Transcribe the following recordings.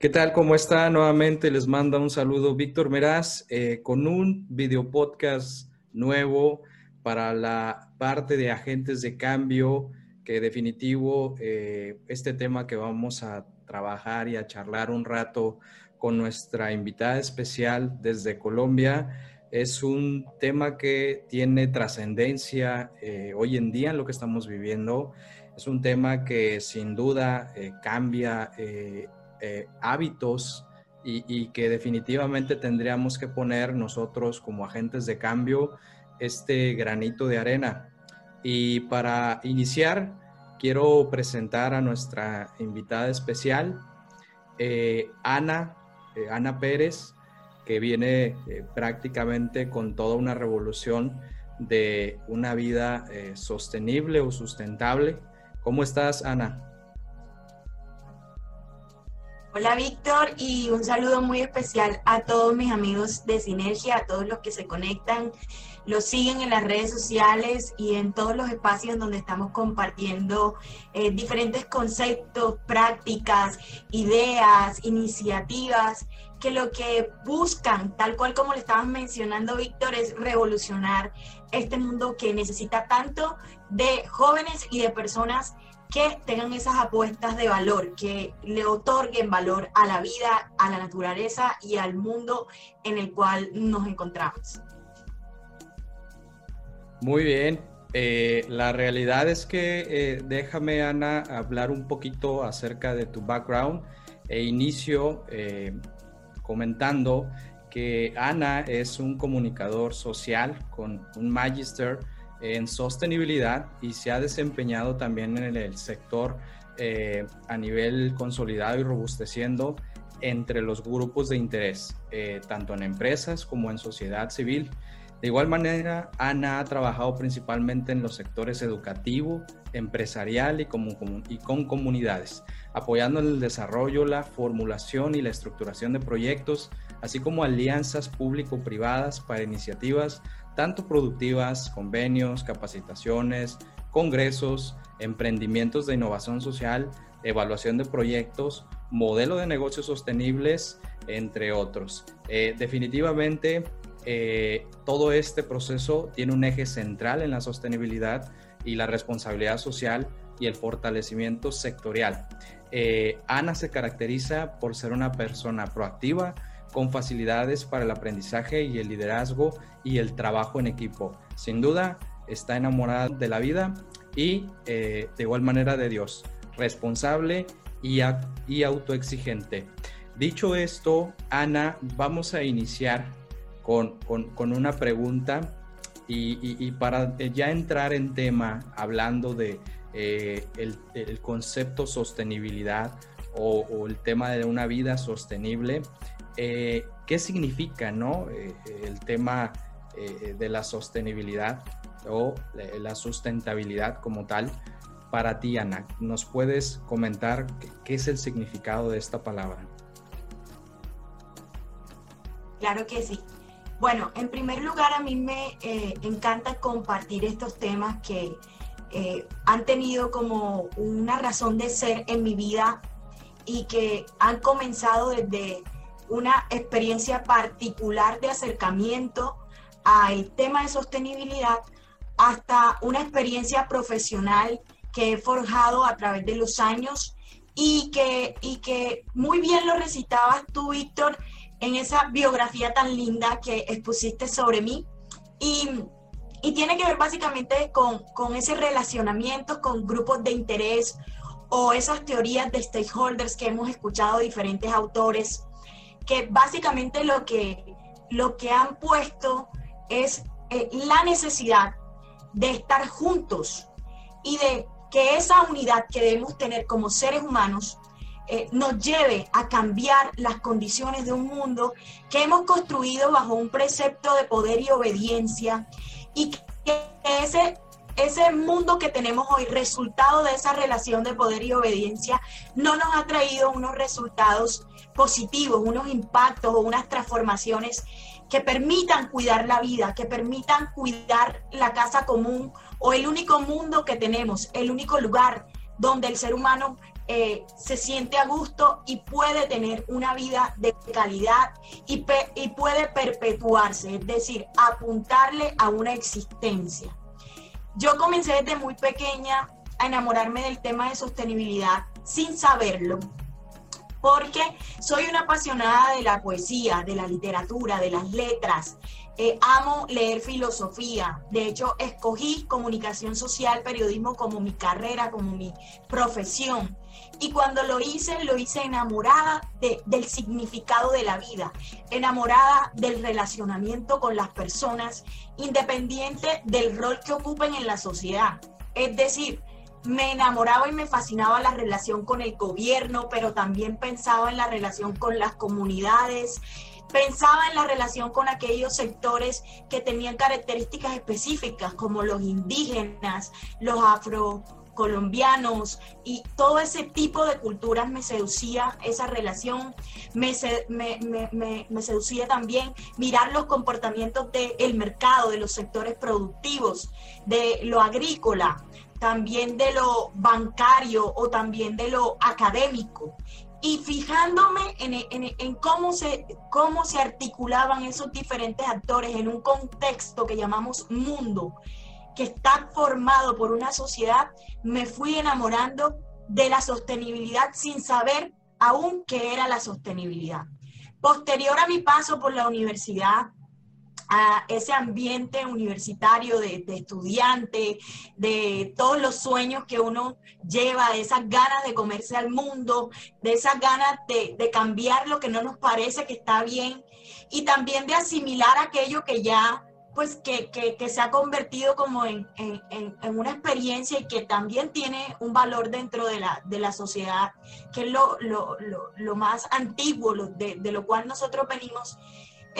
¿Qué tal? ¿Cómo está? Nuevamente les manda un saludo Víctor Meraz eh, con un video podcast nuevo para la parte de agentes de cambio, que definitivo eh, este tema que vamos a trabajar y a charlar un rato con nuestra invitada especial desde Colombia. Es un tema que tiene trascendencia eh, hoy en día en lo que estamos viviendo. Es un tema que sin duda cambia hábitos y, que definitivamente tendríamos que poner nosotros como agentes de cambio este granito de arena. Y para iniciar, quiero presentar a nuestra invitada especial, eh, Ana, eh, Ana Pérez, que viene prácticamente con toda una revolución de una vida sostenible o sustentable. ¿Cómo estás, Ana? Hola Víctor y un saludo muy especial a todos mis amigos de Sinergia, a todos los que se conectan, los siguen en las redes sociales y en todos los espacios donde estamos compartiendo eh, diferentes conceptos, prácticas, ideas, iniciativas que lo que buscan, tal cual como le estabas mencionando Víctor, es revolucionar este mundo que necesita tanto de jóvenes y de personas que tengan esas apuestas de valor, que le otorguen valor a la vida, a la naturaleza y al mundo en el cual nos encontramos. Muy bien. Eh, la realidad es que eh, déjame, Ana, hablar un poquito acerca de tu background e inicio eh, comentando que Ana es un comunicador social con un magister en sostenibilidad y se ha desempeñado también en el sector eh, a nivel consolidado y robusteciendo entre los grupos de interés, eh, tanto en empresas como en sociedad civil. De igual manera, Ana ha trabajado principalmente en los sectores educativo, empresarial y, con comunidades, apoyando el desarrollo, la formulación y la estructuración de proyectos, así como alianzas público-privadas para iniciativas tanto productivas, convenios, capacitaciones, congresos, emprendimientos de innovación social, evaluación de proyectos, modelo de negocios sostenibles, entre otros. Eh, definitivamente, eh, todo este proceso tiene un eje central en la sostenibilidad y la responsabilidad social y el fortalecimiento sectorial. Eh, Ana se caracteriza por ser una persona proactiva, con facilidades para el aprendizaje y el liderazgo y el trabajo en equipo. Sin duda, está enamorada de la vida y eh, de igual manera de Dios, responsable y, y autoexigente. Dicho esto, Ana, vamos a iniciar con, una pregunta y, para ya entrar en tema, hablando de eh, el, concepto sostenibilidad o, el tema de una vida sostenible, eh, qué significa ¿no? Eh, el tema eh, de la sostenibilidad o la sustentabilidad como tal para ti, Ana. ¿Nos puedes comentar qué, es el significado de esta palabra? Claro que sí. Bueno, en primer lugar, a mí me encanta compartir estos temas que han tenido como una razón de ser en mi vida y que han comenzado desde una experiencia particular de acercamiento al tema de sostenibilidad hasta una experiencia profesional que he forjado a través de los años y que, y que muy bien lo recitabas tú, Víctor, en esa biografía tan linda que expusiste sobre mí. Y, tiene que ver básicamente con, con ese relacionamiento con grupos de interés o esas teorías de stakeholders que hemos escuchado diferentes autores que básicamente lo que, lo que han puesto es eh, la necesidad de estar juntos y de que esa unidad que debemos tener como seres humanos eh, nos lleve a cambiar las condiciones de un mundo que hemos construido bajo un precepto de poder y obediencia y que ese, ese mundo que tenemos hoy, resultado de esa relación de poder y obediencia, no nos ha traído unos resultados positivos, unos impactos o unas transformaciones que permitan cuidar la vida, que permitan cuidar la casa común o el único mundo que tenemos, el único lugar donde el ser humano eh, se siente a gusto y puede tener una vida de calidad y, y puede perpetuarse, es decir, apuntarle a una existencia. Yo comencé desde muy pequeña a enamorarme del tema de sostenibilidad sin saberlo, porque soy una apasionada de la poesía, de la literatura, de las letras, eh, amo leer filosofía. De hecho, escogí comunicación social, periodismo como mi carrera, como mi profesión. Y cuando lo hice, lo hice enamorada del significado de la vida, enamorada del relacionamiento con las personas, independiente del rol que ocupen en la sociedad. Es decir, me enamoraba y me fascinaba la relación con el gobierno, pero también pensaba en la relación con las comunidades, Pensaba en la relación con aquellos sectores que tenían características específicas, como los indígenas, los afrocolombianos y todo ese tipo de culturas me seducía esa relación, me, seducía también mirar los comportamientos del mercado, de los sectores productivos, de lo agrícola, también de lo bancario o también de lo académico y fijándome en, cómo, se, cómo se articulaban esos diferentes actores en un contexto que llamamos mundo, que está formado por una sociedad, me fui enamorando de la sostenibilidad sin saber aún qué era la sostenibilidad. Posterior a mi paso por la universidad, a ese ambiente universitario de, estudiante, de todos los sueños que uno lleva, de esas ganas de comerse al mundo, de esas ganas de, cambiar lo que no nos parece que está bien y también de asimilar aquello que ya pues que, se ha convertido como en, una experiencia y que también tiene un valor dentro de la, de la sociedad, que es lo, lo, más antiguo de, de, lo cual nosotros venimos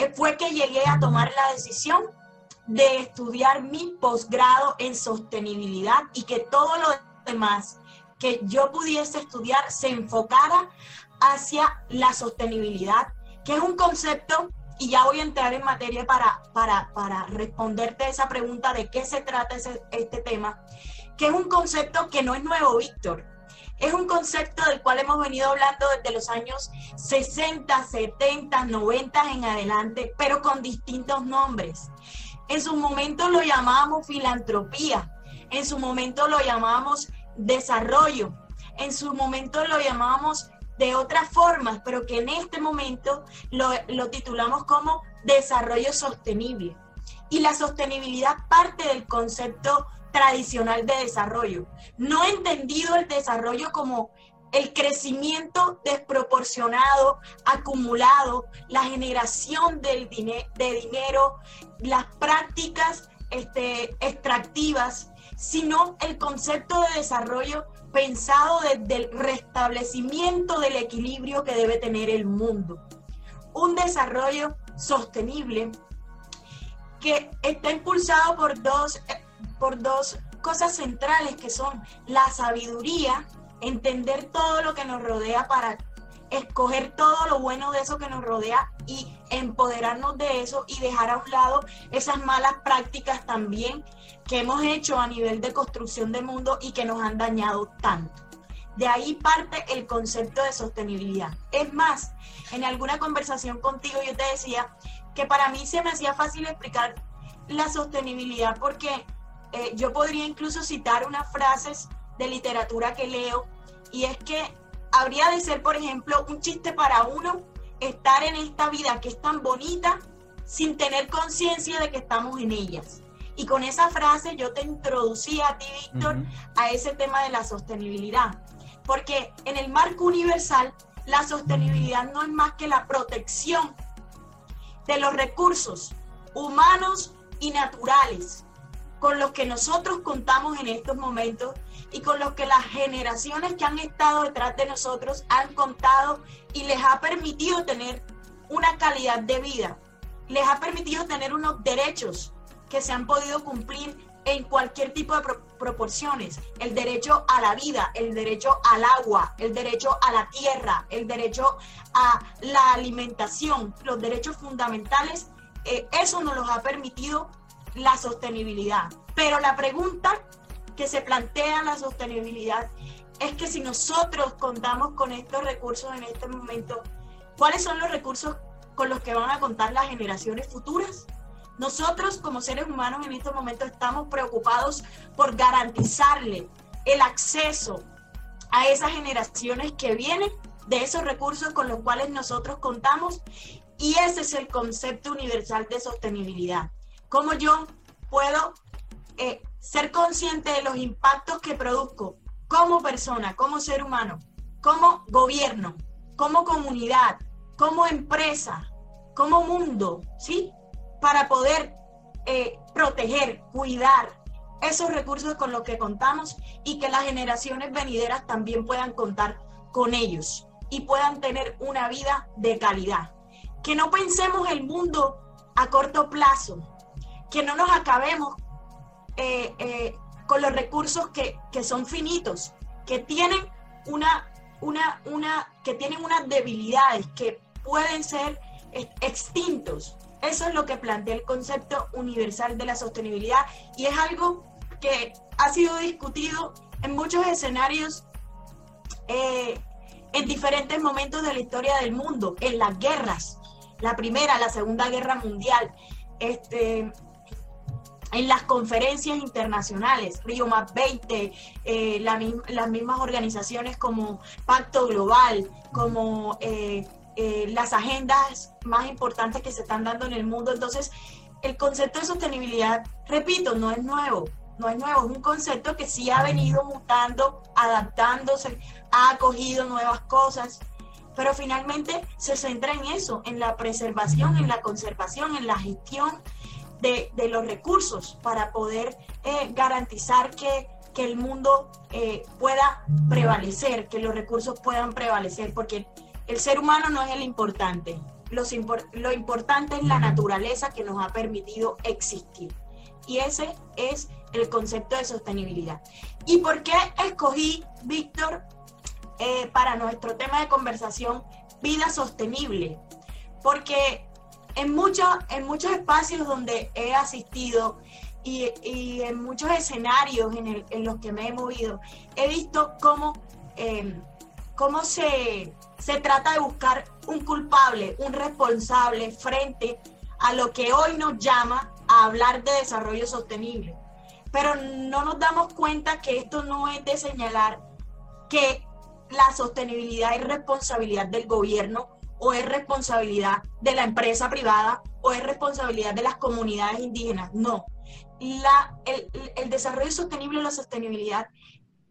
fue que llegué a tomar la decisión de estudiar mi posgrado en sostenibilidad y que todo lo demás que yo pudiese estudiar se enfocara hacia la sostenibilidad, que es un concepto, y ya voy a entrar en materia para, para, para responderte esa pregunta de qué se trata este tema, que es un concepto que no es nuevo, Víctor. Es un concepto del cual hemos venido hablando desde los años 60, 70, 90 en adelante, pero con distintos nombres. En su momento lo llamábamos filantropía, en su momento lo llamábamos desarrollo, en su momento lo llamábamos de otras formas, pero que en este momento lo, lo titulamos como desarrollo sostenible. Y la sostenibilidad parte del concepto tradicional de desarrollo. No entendido el desarrollo como el crecimiento desproporcionado, acumulado, la generación del de dinero, las prácticas este, extractivas, sino el concepto de desarrollo pensado desde el restablecimiento del equilibrio que debe tener el mundo. Un desarrollo sostenible que está impulsado por dos por dos cosas centrales que son la sabiduría, entender todo lo que nos rodea para escoger todo lo bueno de eso que nos rodea y empoderarnos de eso y dejar a un lado esas malas prácticas también que hemos hecho a nivel de construcción de mundo y que nos han dañado tanto. De ahí parte el concepto de sostenibilidad. Es más, en alguna conversación contigo yo te decía que para mí se me hacía fácil explicar la sostenibilidad porque eh, yo podría incluso citar unas frases de literatura que leo y es que habría de ser, por ejemplo, un chiste para uno estar en esta vida que es tan bonita sin tener conciencia de que estamos en ellas. Y con esa frase yo te introducí a ti, Víctor, a ese tema de la sostenibilidad. Porque en el marco universal, la sostenibilidad no es más que la protección de los recursos humanos y naturales con los que nosotros contamos en estos momentos y con los que las generaciones que han estado detrás de nosotros han contado y les ha permitido tener una calidad de vida, les ha permitido tener unos derechos que se han podido cumplir en cualquier tipo de proporciones. El derecho a la vida, el derecho al agua, el derecho a la tierra, el derecho a la alimentación, los derechos fundamentales, eh, eso nos los ha permitido la sostenibilidad. Pero la pregunta que se plantea la sostenibilidad es que si nosotros contamos con estos recursos en este momento, ¿cuáles son los recursos con los que van a contar las generaciones futuras? Nosotros como seres humanos en estos momentos estamos preocupados por garantizarle el acceso a esas generaciones que vienen de esos recursos con los cuales nosotros contamos y ese es el concepto universal de sostenibilidad. Cómo yo puedo eh, ser consciente de los impactos que produzco como persona, como ser humano, como gobierno, como comunidad, como empresa, como mundo, ¿sí? Para poder eh, proteger, cuidar esos recursos con los que contamos y que las generaciones venideras también puedan contar con ellos y puedan tener una vida de calidad. Que no pensemos el mundo a corto plazo, que no nos acabemos eh, eh, con los recursos que, son finitos, que tienen una, una, una, que tienen unas debilidades que pueden ser extintos. Eso es lo que plantea el concepto universal de la sostenibilidad y es algo que ha sido discutido en muchos escenarios eh, en diferentes momentos de la historia del mundo, en las guerras, la primera, la segunda guerra mundial, este, en las conferencias internacionales, Río Más 20, eh, las mismas organizaciones como Pacto Global, como eh, eh, las agendas más importantes que se están dando en el mundo. Entonces, el concepto de sostenibilidad, repito, no es nuevo, no es nuevo, es un concepto que sí ha venido mutando, adaptándose, ha acogido nuevas cosas, pero finalmente se centra en eso, en la preservación, en la conservación, en la gestión de, los recursos para poder eh, garantizar que, el mundo eh, pueda prevalecer, que los recursos puedan prevalecer, porque el ser humano no es el importante, lo importante es la naturaleza que nos ha permitido existir. Y ese es el concepto de sostenibilidad. ¿Y por qué escogí, Víctor, eh, para nuestro tema de conversación, vida sostenible? Porque en, muchos en muchos espacios donde he asistido y, y en muchos escenarios en, los que me he movido, he visto cómo, em, cómo se, se trata de buscar un culpable, un responsable frente a lo que hoy nos llama a hablar de desarrollo sostenible. Pero no nos damos cuenta que esto no es de señalar que la sostenibilidad es responsabilidad del gobierno o es responsabilidad de la empresa privada o es responsabilidad de las comunidades indígenas. No, la, el, desarrollo sostenible o la sostenibilidad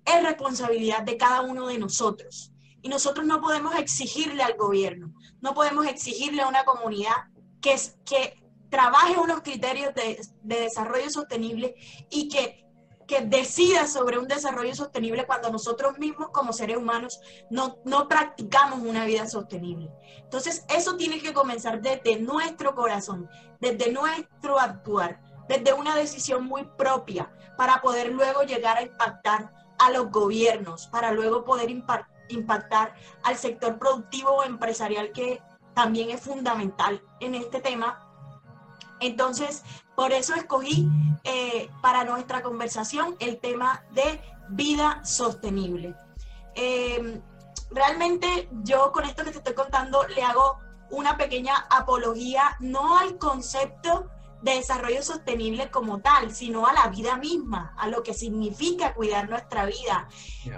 es responsabilidad de cada uno de nosotros. Y nosotros no podemos exigirle al gobierno, no podemos exigirle a una comunidad que, que trabaje unos criterios de, desarrollo sostenible y que, que, decida sobre un desarrollo sostenible cuando nosotros mismos como seres humanos no, no practicamos una vida sostenible. Entonces, eso tiene que comenzar desde nuestro corazón, desde nuestro actuar, desde una decisión muy propia para poder luego llegar a impactar a los gobiernos, para luego poder impactar al sector productivo o empresarial que también es fundamental en este tema entonces, por eso escogí eh, para nuestra conversación el tema de vida sostenible. Em, realmente yo con esto que te estoy contando le hago una pequeña apología no al concepto de desarrollo sostenible como tal, sino a la vida misma, a lo que significa cuidar nuestra vida,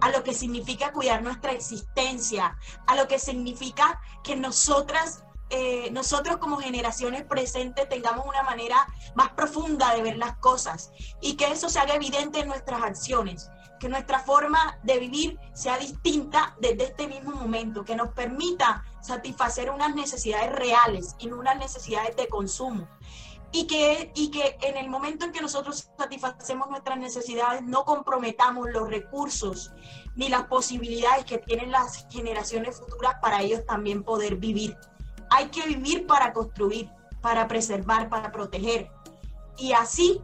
a lo que significa cuidar nuestra existencia, a lo que significa que nosotras eh, nosotros como generaciones presentes tengamos una manera más profunda de ver las cosas y que eso se haga evidente en nuestras acciones, que nuestra forma de vivir sea distinta desde este mismo momento, que nos permita satisfacer unas necesidades reales y no unas necesidades de consumo. Y que, y que en el momento en que nosotros satisfacemos nuestras necesidades no comprometamos los recursos ni las posibilidades que tienen las generaciones futuras para ellos también poder vivir hay que vivir para construir, para preservar, para proteger. Y así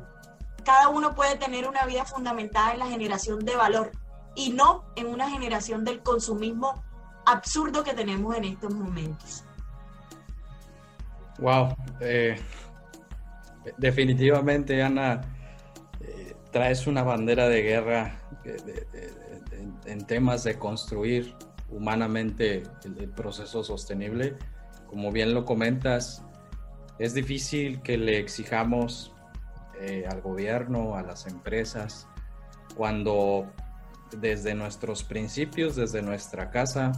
cada uno puede tener una vida fundamentada en la generación de valor y no en una generación del consumismo absurdo que tenemos en estos momentos. Wow, eh, definitivamente Ana, eh, traes una bandera de guerra en temas de construir humanamente el, proceso sostenible. Como bien lo comentas, es difícil que le exijamos eh, al gobierno, a las empresas, cuando desde nuestros principios, desde nuestra casa,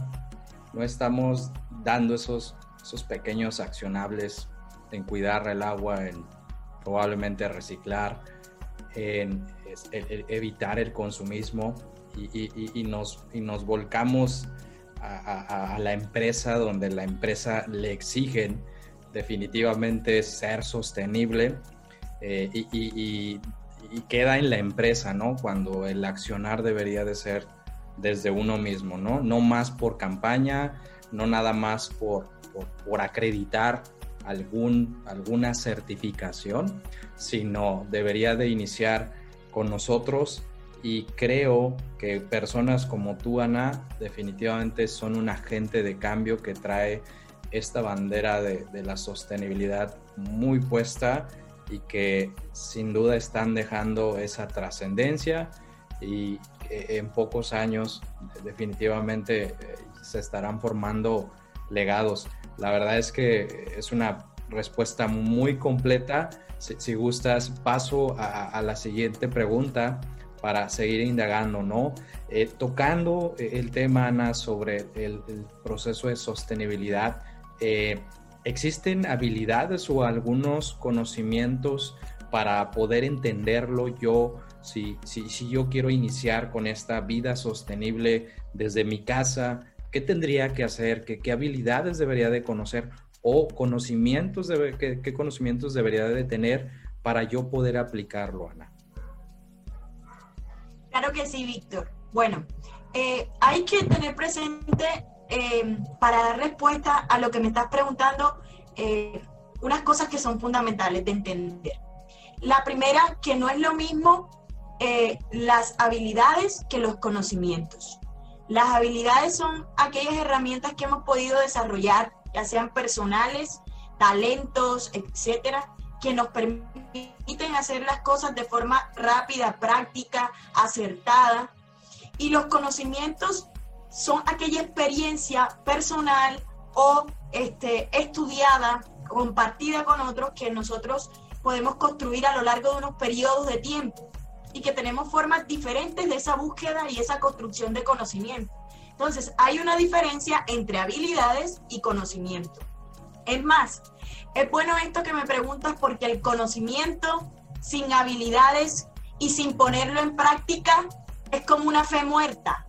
no estamos dando esos, esos pequeños accionables en cuidar el agua, en probablemente reciclar, en, evitar el consumismo y, nos, y nos volcamos a, la empresa donde la empresa le exigen definitivamente ser sostenible eh, y, queda en la empresa, ¿no? Cuando el accionar debería de ser desde uno mismo, ¿no? No más por campaña, no nada más por, por, acreditar algún, alguna certificación, sino debería de iniciar con nosotros y creo que personas como tú, Ana, definitivamente son un agente de cambio que trae esta bandera de, la sostenibilidad muy puesta y que sin duda están dejando esa trascendencia y en pocos años definitivamente eh, se estarán formando legados. La verdad es que es una respuesta muy completa. Si, gustas, paso a la siguiente pregunta para seguir indagando, ¿no? Eh, tocando eh, el tema, Ana, sobre el, proceso de sostenibilidad, eh, ¿existen habilidades o algunos conocimientos para poder entenderlo yo? Si, si, si yo quiero iniciar con esta vida sostenible desde mi casa, ¿qué tendría que hacer? ¿Qué, qué habilidades debería de conocer? ¿O conocimientos, qué, qué conocimientos debería de tener para yo poder aplicarlo, Ana? Claro que sí, Víctor. Bueno, eh, hay que tener presente eh, para dar respuesta a lo que me estás preguntando eh, unas cosas que son fundamentales de entender. La primera, que no es lo mismo las habilidades que los conocimientos. Las habilidades son aquellas herramientas que hemos podido desarrollar, ya sean personales, talentos, etcétera, que nos permiten hacer las cosas de forma rápida, práctica, acertada. Y los conocimientos son aquella experiencia personal o este, estudiada, compartida con otros que nosotros podemos construir a lo largo de unos periodos de tiempo y que tenemos formas diferentes de esa búsqueda y esa construcción de conocimiento. Entonces, hay una diferencia entre habilidades y conocimiento. Es más, es bueno esto que me preguntas porque el conocimiento sin habilidades y sin ponerlo en práctica es como una fe muerta.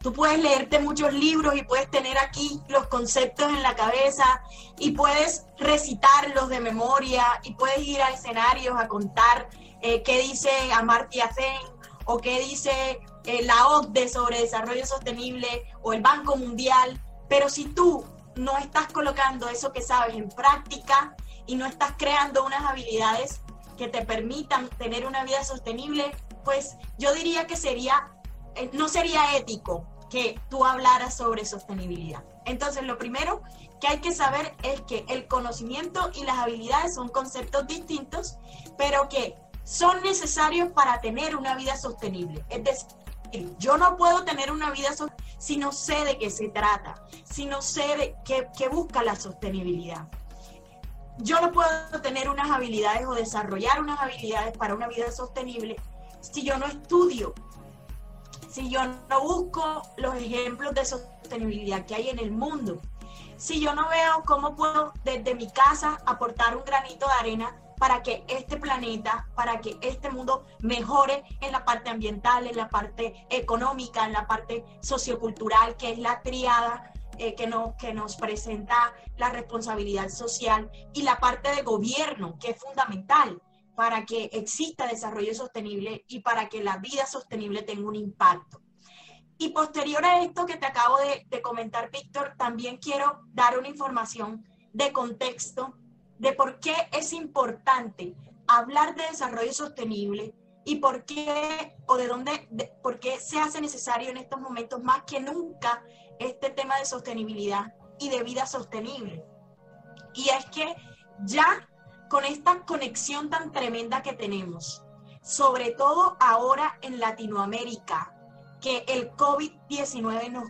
Tú puedes leerte muchos libros y puedes tener aquí los conceptos en la cabeza y puedes recitarlos de memoria y puedes ir a escenarios a contar eh, qué dice Amartya Sen o qué dice eh, la OCDE sobre desarrollo sostenible o el Banco Mundial. Pero si tú no estás colocando eso que sabes en práctica y no estás creando unas habilidades que te permitan tener una vida sostenible, pues yo diría que sería, eh, no sería ético que tú hablaras sobre sostenibilidad. Entonces, lo primero que hay que saber es que el conocimiento y las habilidades son conceptos distintos, pero que son necesarios para tener una vida sostenible. Es decir, yo no puedo tener una vida si no sé de qué se trata, si no sé de qué, busca la sostenibilidad. Yo no puedo tener unas habilidades o desarrollar unas habilidades para una vida sostenible si yo no estudio, si yo no busco los ejemplos de sostenibilidad que hay en el mundo, si yo no veo cómo puedo desde mi casa aportar un granito de arena para que este planeta, para que este mundo mejore en la parte ambiental, en la parte económica, en la parte sociocultural, que es la triada eh, que, no, que nos presenta la responsabilidad social, y la parte de gobierno, que es fundamental para que exista desarrollo sostenible y para que la vida sostenible tenga un impacto. Y posterior a esto que te acabo de, de comentar, Víctor, también quiero dar una información de contexto de por qué es importante hablar de desarrollo sostenible y por qué o de dónde, por qué se hace necesario en estos momentos más que nunca este tema de sostenibilidad y de vida sostenible. Y es que ya con esta conexión tan tremenda que tenemos sobre todo ahora en Latinoamérica, que el COVID-19 nos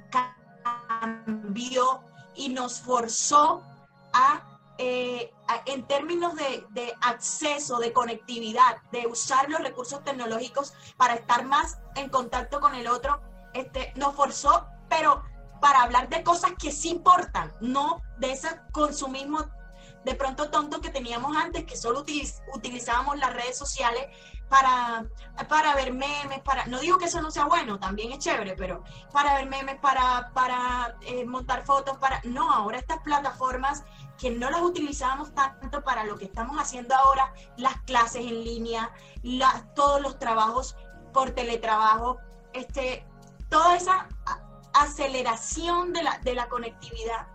cambió y nos forzó a, eh, en términos de, acceso, de conectividad, de usar los recursos tecnológicos para estar más en contacto con el otro, este, nos forzó, pero para hablar de cosas que sí importan, no de ese consumismo de pronto tonto que teníamos antes, que solo utilizábamos las redes sociales para, para ver memes, para, no digo que eso no sea bueno, también es chévere, pero para ver memes, para, para eh, montar fotos, para, no, ahora estas plataformas que no las utilizábamos tanto para lo que estamos haciendo ahora, las clases en línea, todos los trabajos por teletrabajo, este, toda esa aceleración de la, de la conectividad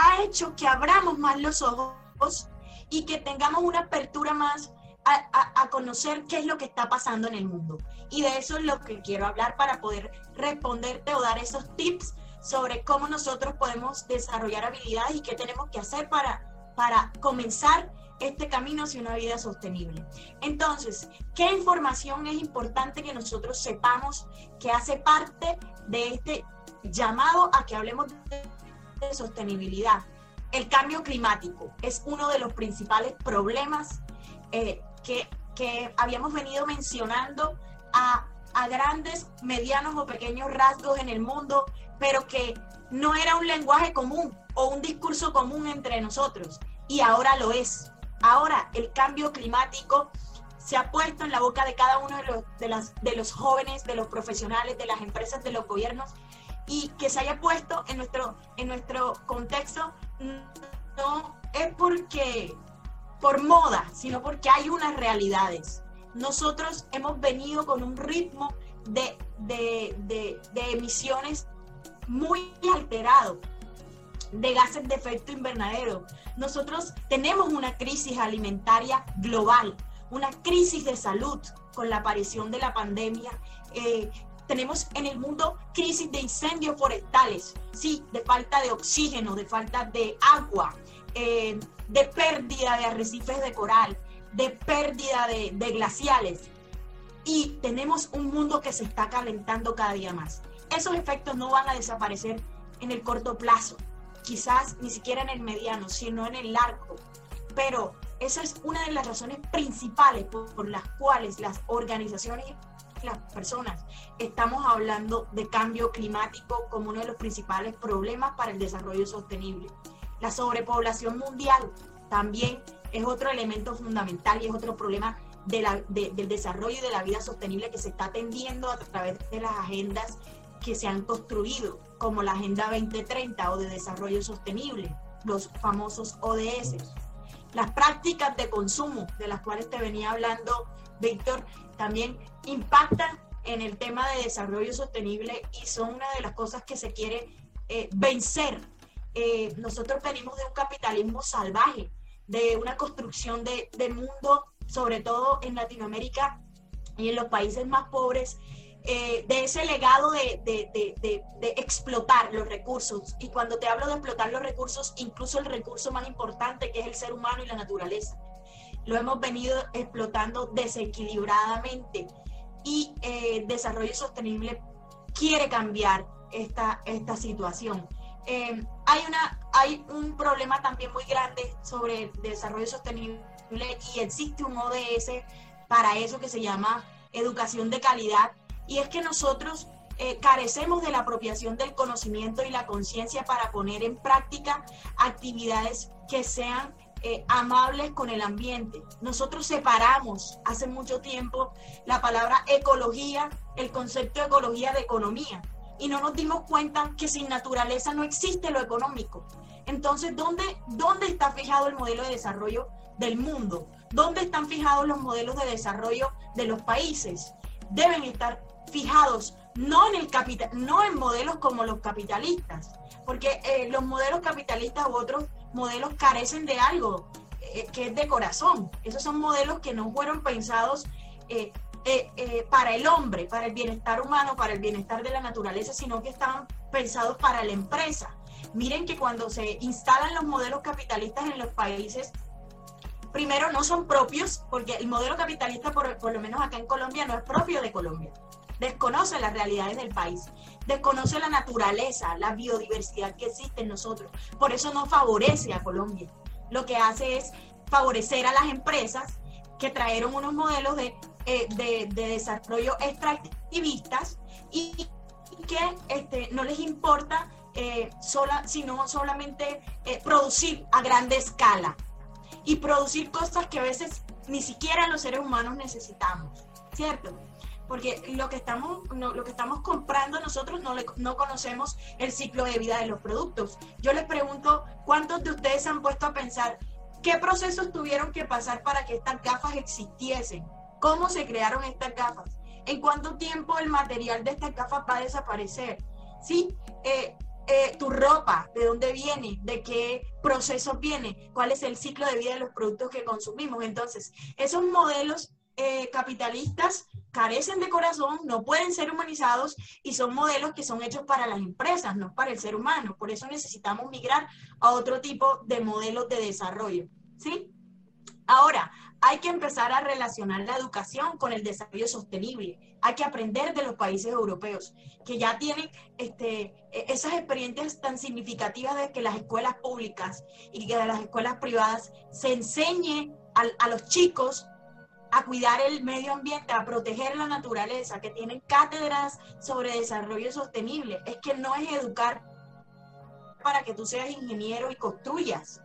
ha hecho que abramos más los ojos y que tengamos una apertura más a, conocer qué es lo que está pasando en el mundo. Y de eso es lo que quiero hablar para poder responderte o dar esos tips sobre cómo nosotros podemos desarrollar habilidades y qué tenemos que hacer para, para comenzar este camino hacia una vida sostenible. Entonces, ¿qué información es importante que nosotros sepamos que hace parte de este llamado a que hablemos de sostenibilidad? El cambio climático es uno de los principales problemas eh, que, que, habíamos venido mencionando a, a grandes, medianos o pequeños rasgos en el mundo, pero que no era un lenguaje común o un discurso común entre nosotros. Y ahora lo es. Ahora el cambio climático se ha puesto en la boca de cada uno de los, de, las, de los jóvenes, de los profesionales, de las empresas, de los gobiernos, y que se haya puesto en nuestro, en nuestro contexto no es porque por moda, sino porque hay unas realidades. Nosotros hemos venido con un ritmo de, de, emisiones muy alterado de gases de efecto invernadero. Nosotros tenemos una crisis alimentaria global, una crisis de salud con la aparición de la pandemia. Eh, tenemos en el mundo crisis de incendios forestales, sí, de falta de oxígeno, de falta de agua, eh, de pérdida de arrecifes de coral, de pérdida de, de glaciales. Y tenemos un mundo que se está calentando cada día más. Esos efectos no van a desaparecer en el corto plazo, quizás ni siquiera en el mediano, sino en el largo. Pero esa es una de las razones principales por, por las cuales las organizaciones las personas. Estamos hablando de cambio climático como uno de los principales problemas para el desarrollo sostenible. La sobrepoblación mundial también es otro elemento fundamental y es otro problema de del desarrollo y de la vida sostenible que se está atendiendo a través de las agendas que se han construido, como la Agenda 2030 o de Desarrollo Sostenible, los famosos ODS. Las prácticas de consumo de las cuales te venía hablando Víctor también impactan en el tema de desarrollo sostenible y son una de las cosas que se quiere eh, vencer eh, nosotros venimos de un capitalismo salvaje, de una construcción de, mundo, sobre todo en Latinoamérica y en los países más pobres, eh, de ese legado de, de, explotar los recursos. Y cuando te hablo de explotar los recursos, incluso el recurso más importante que es el ser humano y la naturaleza. Lo hemos venido explotando desequilibradamente y eh, Desarrollo Sostenible quiere cambiar esta, esta situación. Eh, hay, una, hay un problema también muy grande sobre el desarrollo sostenible y existe un ODS para eso que se llama educación de calidad y es que nosotros eh, carecemos de la apropiación del conocimiento y la conciencia para poner en práctica actividades que sean eh, amables con el ambiente. Nosotros separamos hace mucho tiempo la palabra ecología, el concepto de ecología de economía y no nos dimos cuenta que sin naturaleza no existe lo económico. Entonces, ¿dónde, ¿dónde está fijado el modelo de desarrollo del mundo? ¿Dónde están fijados los modelos de desarrollo de los países? Deben estar fijados no en, el capital, no en modelos como los capitalistas, porque eh, los modelos capitalistas u otros modelos carecen de algo eh, que es de corazón. Esos son modelos que no fueron pensados eh, eh, eh, para el hombre, para el bienestar humano, para el bienestar de la naturaleza, sino que estaban pensados para la empresa. Miren que cuando se instalan los modelos capitalistas en los países, primero no son propios, porque el modelo capitalista, por, por lo menos acá en Colombia, no es propio de Colombia. Desconoce las realidades del país, desconoce la naturaleza, la biodiversidad que existe en nosotros. Por eso no favorece a Colombia. Lo que hace es favorecer a las empresas que trajeron unos modelos de, eh, de, desarrollo extractivistas y, que este, no les importa eh, sola, sino solamente eh, producir a grande escala y producir cosas que a veces ni siquiera los seres humanos necesitamos, ¿cierto? Porque lo que estamos, lo que estamos comprando nosotros no, no conocemos el ciclo de vida de los productos. Yo les pregunto, ¿cuántos de ustedes han puesto a pensar qué procesos tuvieron que pasar para que estas gafas existiesen? ¿Cómo se crearon estas gafas? ¿En cuánto tiempo el material de estas gafas va a desaparecer? ¿Sí? Eh, eh, tu ropa, de dónde viene, de qué proceso viene, cuál es el ciclo de vida de los productos que consumimos. Entonces, esos modelos eh, capitalistas carecen de corazón, no pueden ser humanizados y son modelos que son hechos para las empresas, no para el ser humano. Por eso necesitamos migrar a otro tipo de modelos de desarrollo. ¿Sí? Ahora, hay que empezar a relacionar la educación con el desarrollo sostenible. Hay que aprender de los países europeos que ya tienen este, e, esas experiencias tan significativas de que las escuelas públicas y que las escuelas privadas se enseñe a los chicos a cuidar el medio ambiente, a proteger la naturaleza, que tienen cátedras sobre desarrollo sostenible. Es que no es educar para que tú seas ingeniero y construyas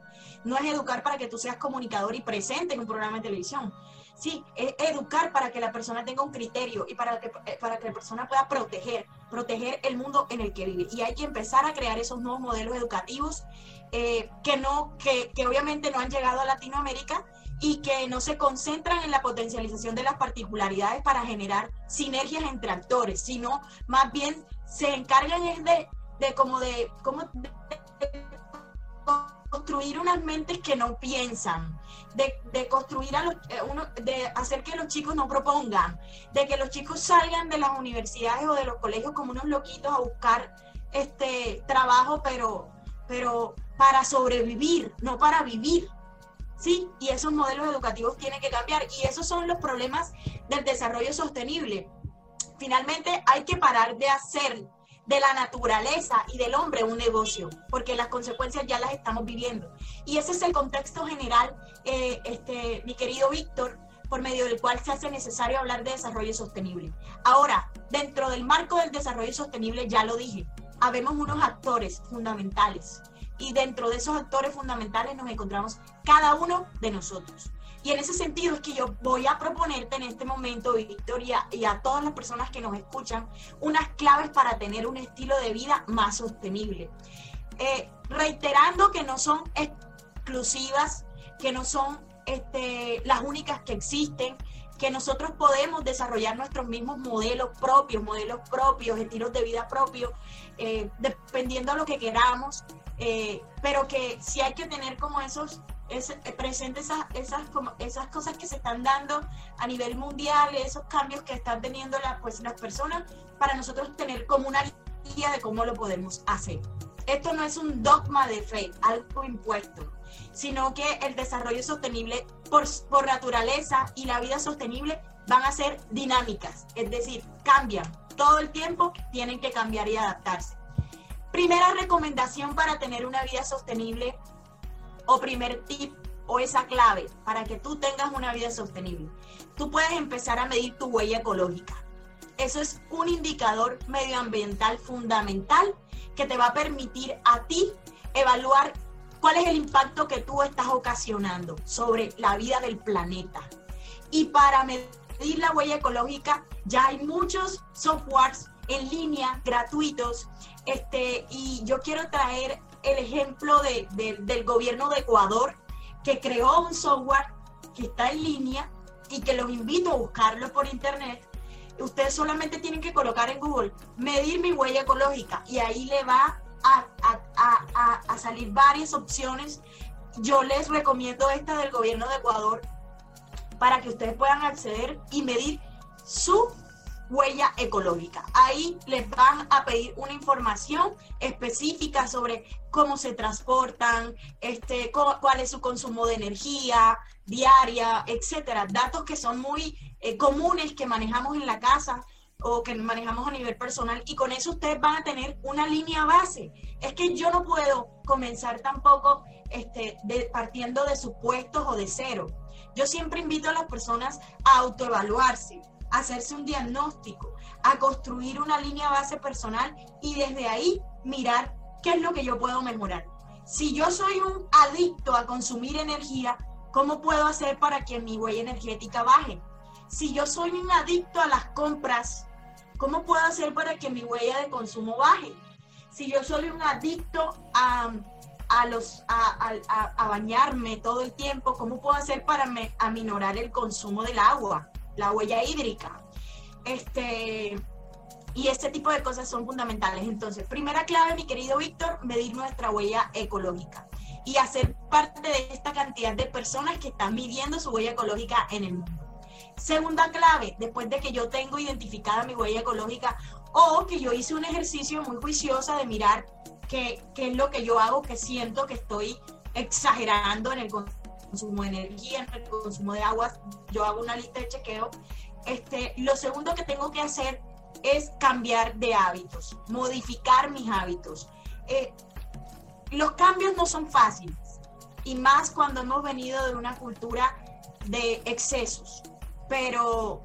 no es educar para que tú seas comunicador y presente en un programa de televisión. Sí, es educar para que la persona tenga un criterio y para que, eh, para que la persona pueda proteger, proteger el mundo en el que vive. Y hay que empezar a crear esos nuevos modelos educativos eh, que, no, que, que obviamente no han llegado a Latinoamérica y que no se concentran en la potencialización de las particularidades para generar sinergias entre actores, sino más bien se encargan de, de como de, como de construir unas mentes que no piensan, de, construir a los, eh, uno, de hacer que los chicos no propongan, de que los chicos salgan de las universidades o de los colegios como unos loquitos a buscar este trabajo, pero, pero para sobrevivir, no para vivir. ¿Sí? Y esos modelos educativos tienen que cambiar. Y esos son los problemas del desarrollo sostenible. Finalmente, hay que parar de hacer de la naturaleza y del hombre un negocio, porque las consecuencias ya las estamos viviendo. Y ese es el contexto general, eh, este, mi querido Víctor, por medio del cual se hace necesario hablar de desarrollo sostenible. Ahora, dentro del marco del desarrollo sostenible, ya lo dije, habemos unos actores fundamentales y dentro de esos actores fundamentales nos encontramos cada uno de nosotros. Y en ese sentido es que yo voy a proponerte en este momento, Victoria, y a todas las personas que nos escuchan, unas claves para tener un estilo de vida más sostenible. Eh, reiterando que no son exclusivas, que no son este, las únicas que existen, que nosotros podemos desarrollar nuestros mismos modelos propios, modelos propios, estilos de vida propios, eh, dependiendo de lo que queramos, eh, pero que sí hay que tener como esos es, eh, esas, esas, como, esas cosas que se están dando a nivel mundial, esos cambios que están teniendo la, pues, las personas, para nosotros tener como una guía de cómo lo podemos hacer. Esto no es un dogma de fe, algo impuesto, sino que el desarrollo sostenible por, por naturaleza y la vida sostenible van a ser dinámicas, es decir, cambian. Todo el tiempo tienen que cambiar y adaptarse. Primera recomendación para tener una vida sostenible o primer tip o esa clave para que tú tengas una vida sostenible. Tú puedes empezar a medir tu huella ecológica. Eso es un indicador medioambiental fundamental que te va a permitir a ti evaluar cuál es el impacto que tú estás ocasionando sobre la vida del planeta. Y para medir la huella ecológica ya hay muchos softwares en línea gratuitos este, y yo quiero traer el ejemplo de, del gobierno de Ecuador, que creó un software que está en línea y que los invito a buscarlo por internet. Ustedes solamente tienen que colocar en Google medir mi huella ecológica y ahí le va a, a, a, salir varias opciones. Yo les recomiendo esta del gobierno de Ecuador para que ustedes puedan acceder y medir su huella ecológica. Ahí les van a pedir una información específica sobre cómo se transportan, este, cuál es su consumo de energía diaria, etcétera. Datos que son muy eh, comunes que manejamos en la casa o que manejamos a nivel personal y con eso ustedes van a tener una línea base. Es que yo no puedo comenzar tampoco este, partiendo de supuestos o de cero. Yo siempre invito a las personas a autoevaluarse, a hacerse un diagnóstico, a construir una línea base personal y desde ahí mirar qué es lo que yo puedo mejorar. Si yo soy un adicto a consumir energía, ¿cómo puedo hacer para que mi huella energética baje? Si yo soy un adicto a las compras, ¿Cómo puedo hacer para que mi huella de consumo baje? Si yo soy un adicto a, los, a, bañarme todo el tiempo, ¿cómo puedo hacer para me, aminorar el consumo del agua, la huella hídrica? Este, y este tipo de cosas son fundamentales. Entonces, primera clave, mi querido Víctor, medir nuestra huella ecológica y hacer parte de esta cantidad de personas que están midiendo su huella ecológica en el mundo. Segunda clave, después de que yo tengo identificada mi huella ecológica o que yo hice un ejercicio muy juiciosa de mirar qué, qué es lo que yo hago, que siento que estoy exagerando en el consumo de energía, en el consumo de aguas, yo hago una lista de chequeo. Este, lo segundo que tengo que hacer es cambiar de hábitos, modificar mis hábitos. Eh, los cambios no son fáciles y más cuando hemos venido de una cultura de excesos pero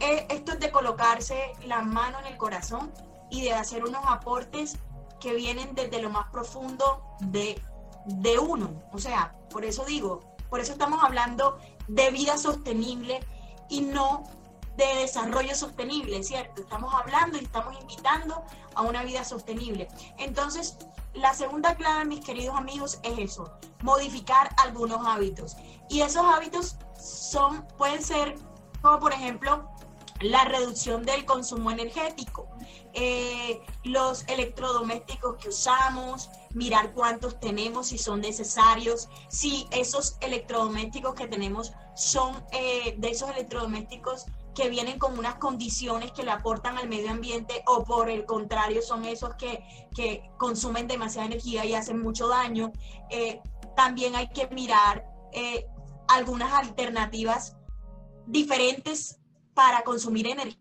eh, esto es de colocarse la mano en el corazón y de hacer unos aportes que vienen desde lo más profundo de, de uno. O sea, por eso digo, por eso estamos hablando de vida sostenible y no de desarrollo sostenible, ¿cierto? Estamos hablando y estamos invitando a una vida sostenible. Entonces, la segunda clave, mis queridos amigos, es eso, modificar algunos hábitos. Y esos hábitos son, pueden ser como por ejemplo la reducción del consumo energético, eh, los electrodomésticos que usamos, mirar cuántos tenemos, si son necesarios, si esos electrodomésticos que tenemos son eh, de esos electrodomésticos que vienen con unas condiciones que le aportan al medio ambiente o por el contrario son esos que, consumen demasiada energía y hacen mucho daño. Eh, también hay que mirar algunas alternativas diferentes para consumir energía,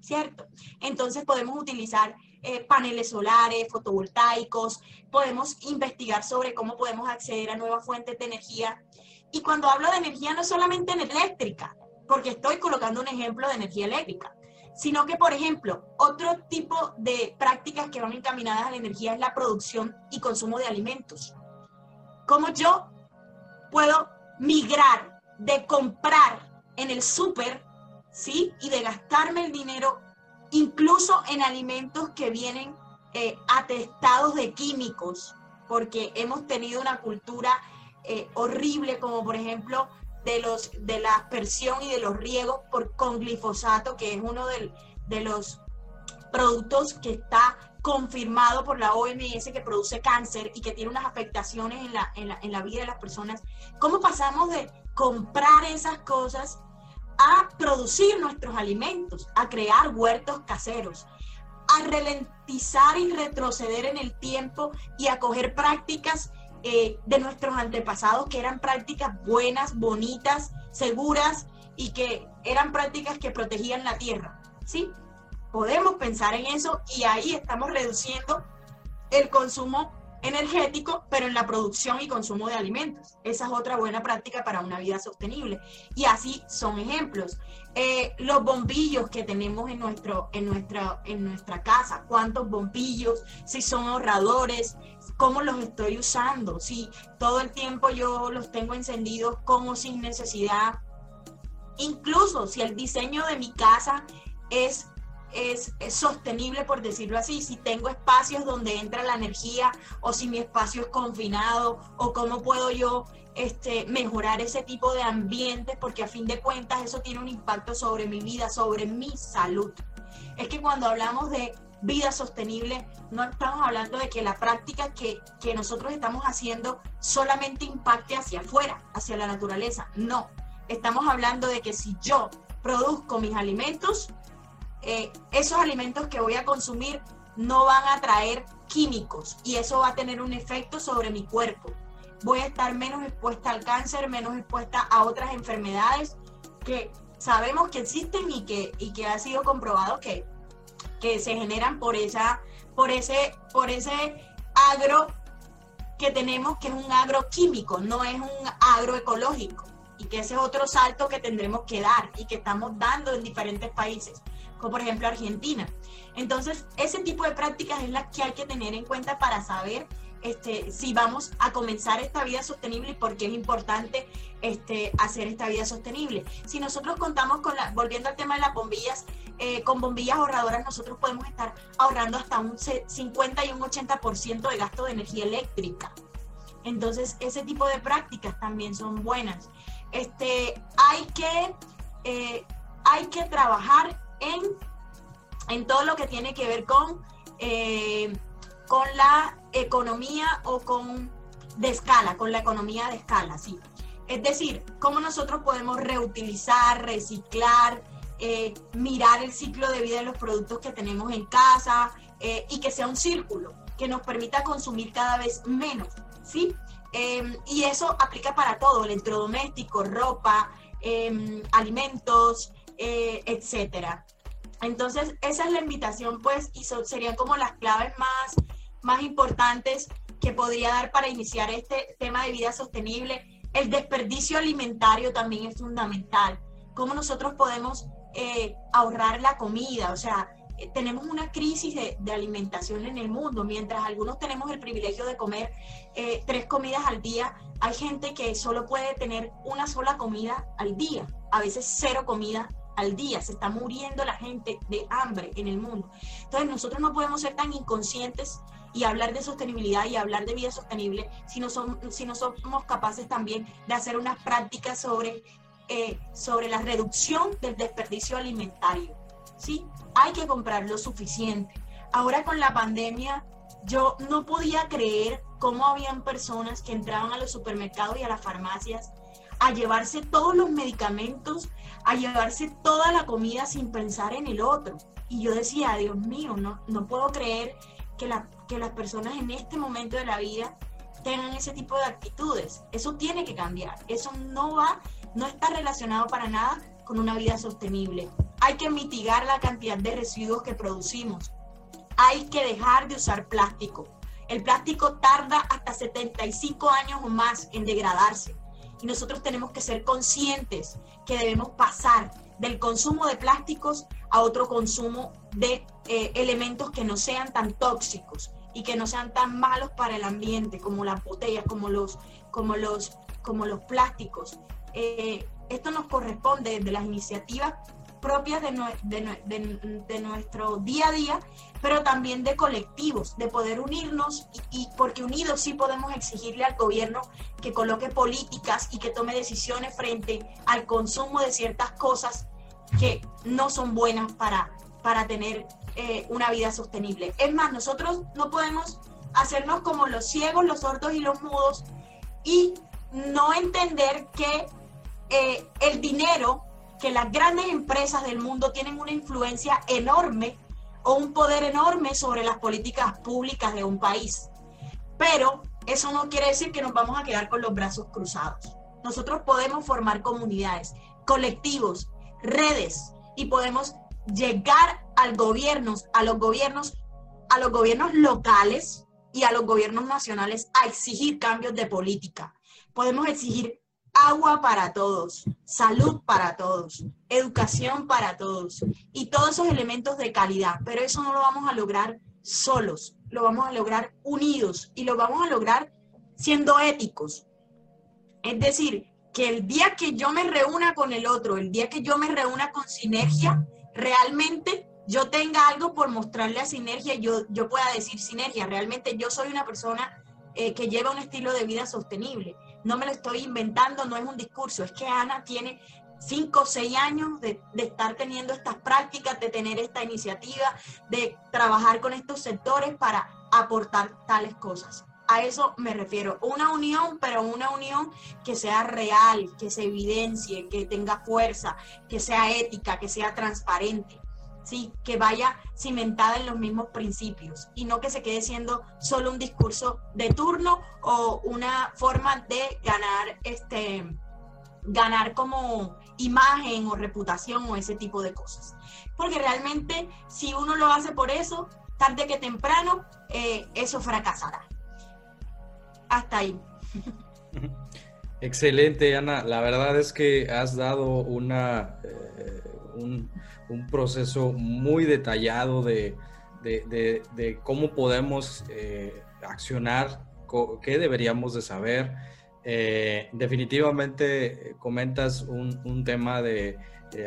¿cierto? Entonces podemos utilizar eh, paneles solares, fotovoltaicos, podemos investigar sobre cómo podemos acceder a nuevas fuentes de energía. Y cuando hablo de energía no solamente en eléctrica, porque estoy colocando un ejemplo de energía eléctrica, sino que, por ejemplo, otro tipo de prácticas que van encaminadas a la energía es la producción y consumo de alimentos. Como yo puedo migrar de comprar en el súper, ¿sí? Y de gastarme el dinero incluso en alimentos que vienen eh, atestados de químicos, porque hemos tenido una cultura eh, horrible, como por ejemplo de, los, de la aspersión y de los riegos con glifosato, que es uno de los productos que está confirmado por la OMS que produce cáncer y que tiene unas afectaciones en la, en la, en la vida de las personas, ¿cómo pasamos de comprar esas cosas a producir nuestros alimentos, a crear huertos caseros, a ralentizar y retroceder en el tiempo y a coger prácticas eh, de nuestros antepasados que eran prácticas buenas, bonitas, seguras y que eran prácticas que protegían la tierra, ¿sí? podemos pensar en eso y ahí estamos reduciendo el consumo energético, pero en la producción y consumo de alimentos. Esa es otra buena práctica para una vida sostenible. Y así son ejemplos. Eh, los bombillos que tenemos en, nuestro, en, nuestra, en nuestra casa, cuántos bombillos, si son ahorradores, cómo los estoy usando, si todo el tiempo yo los tengo encendidos como sin necesidad. Incluso si el diseño de mi casa es es, sostenible, por decirlo así, si tengo espacios donde entra la energía o si mi espacio es confinado o cómo puedo yo este, mejorar ese tipo de ambiente, porque a fin de cuentas eso tiene un impacto sobre mi vida, sobre mi salud. Es que cuando hablamos de vida sostenible, no estamos hablando de que la práctica que, que nosotros estamos haciendo solamente impacte hacia afuera, hacia la naturaleza. No, estamos hablando de que si yo produzco mis alimentos, eh, esos alimentos que voy a consumir no van a traer químicos y eso va a tener un efecto sobre mi cuerpo. Voy a estar menos expuesta al cáncer, menos expuesta a otras enfermedades que sabemos que existen y que, y que ha sido comprobado que, que se generan por, esa, por, ese, por ese agro que tenemos, que es un agroquímico, no es un agroecológico. Y que ese es otro salto que tendremos que dar y que estamos dando en diferentes países, como por ejemplo Argentina. Entonces, ese tipo de prácticas es las que hay que tener en cuenta para saber este, si vamos a comenzar esta vida sostenible y por qué es importante este, hacer esta vida sostenible. Si nosotros contamos con la, volviendo al tema de las bombillas, eh, con bombillas ahorradoras nosotros podemos estar ahorrando hasta un 50 y un 80% de gasto de energía eléctrica. Entonces, ese tipo de prácticas también son buenas. Este, hay, que, eh, hay que trabajar en, en todo lo que tiene que ver con eh, con la economía o con de escala, con la economía de escala, sí. Es decir, cómo nosotros podemos reutilizar, reciclar, eh, mirar el ciclo de vida de los productos que tenemos en casa eh, y que sea un círculo que nos permita consumir cada vez menos, ¿sí? Em, y eso aplica para todo, electrodomésticos, ropa, em, alimentos, eh, etcétera. Entonces, esa es la invitación, pues, y serían como las claves más más importantes que podría dar para iniciar este tema de vida sostenible. El desperdicio alimentario también es fundamental. ¿Cómo nosotros podemos eh, ahorrar la comida? O sea, eh, tenemos una crisis de, alimentación en el mundo. Mientras algunos tenemos el privilegio de comer eh, tres comidas al día, hay gente que solo puede tener una sola comida al día, a veces cero comida al día. Se está muriendo la gente de hambre en el mundo. Entonces nosotros no podemos ser tan inconscientes y hablar de sostenibilidad y hablar de vida sostenible si no, son, si no somos capaces también de hacer unas prácticas sobre, eh, sobre la reducción del desperdicio alimentario. ¿sí? Hay que comprar lo suficiente. Ahora con la pandemia, yo no podía creer cómo habían personas que entraban a los supermercados y a las farmacias a llevarse todos los medicamentos, a llevarse toda la comida sin pensar en el otro. Y yo decía, Dios mío, no, no puedo creer que, que las personas en este momento de la vida tengan ese tipo de actitudes. Eso tiene que cambiar. Eso no va, no está relacionado para nada con una vida sostenible. Hay que mitigar la cantidad de residuos que producimos. Hay que dejar de usar plástico. El plástico tarda hasta 75 años o más en degradarse. Y nosotros tenemos que ser conscientes que debemos pasar del consumo de plásticos a otro consumo de eh, elementos que no sean tan tóxicos y que no sean tan malos para el ambiente como las botellas, como los, como los, como los plásticos. Eh, esto nos corresponde de las iniciativas propias de, nuestro día a día, pero también de colectivos, de poder unirnos y, porque unidos sí podemos exigirle al gobierno que coloque políticas y que tome decisiones frente al consumo de ciertas cosas que no son buenas para, para tener eh, una vida sostenible. Es más, nosotros no podemos hacernos como los ciegos, los sordos y los mudos y no entender que eh, el dinero, que las grandes empresas del mundo tienen una influencia enorme o un poder enorme sobre las políticas públicas de un país. Pero eso no quiere decir que nos vamos a quedar con los brazos cruzados. Nosotros podemos formar comunidades, colectivos, redes y podemos llegar al gobierno, a los gobiernos, a los gobiernos locales y a los gobiernos nacionales a exigir cambios de política. Podemos exigir agua para todos, salud para todos, educación para todos y todos esos elementos de calidad, pero eso no lo vamos a lograr solos, lo vamos a lograr unidos y lo vamos a lograr siendo éticos. Es decir, que el día que yo me reúna con el otro, el día que yo me reúna con sinergia, realmente yo tenga algo por mostrarle a sinergia, yo, yo pueda decir sinergia, realmente yo soy una persona eh, que lleva un estilo de vida sostenible. No me lo estoy inventando, no es un discurso, es que Ana tiene cinco o seis años de, de, estar teniendo estas prácticas, de tener esta iniciativa, de trabajar con estos sectores para aportar tales cosas. a eso me refiero. Una unión, pero una unión que sea real, que se evidencie, que tenga fuerza, que sea ética, que sea transparente. ¿Sí? que vaya cimentada en los mismos principios y no que se quede siendo solo un discurso de turno o una forma de ganar este ganar como imagen o reputación o ese tipo de cosas. Porque realmente si uno lo hace por eso, tarde que temprano, eh, eso fracasará. Hasta ahí. Excelente, Ana. La verdad es que has dado una, eh, un, proceso muy detallado de, cómo podemos eh, accionar, qué deberíamos de saber. definitivamente comentas un, tema de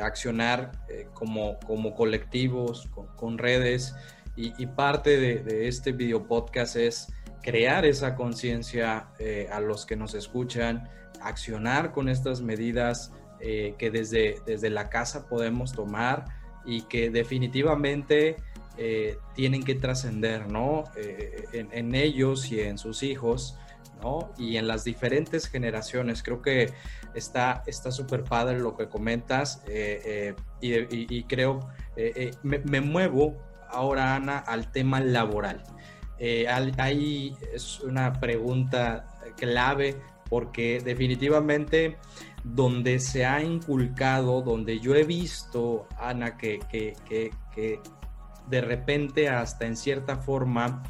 accionar como, como colectivos, con redes, y, parte de, este video podcast es crear esa conciencia eh, a los que nos escuchan, accionar con estas medidas eh, que desde, desde la casa podemos tomar y que definitivamente eh, tienen que trascender, ¿no? En, ellos y en sus hijos, ¿no? Y en las diferentes generaciones. Creo que está súper padre lo que comentas y, creo, me, me, muevo ahora, Ana, al tema laboral. Eh, ahí es una pregunta clave porque definitivamente donde se ha inculcado, donde yo he visto, Ana, que, de repente hasta en cierta forma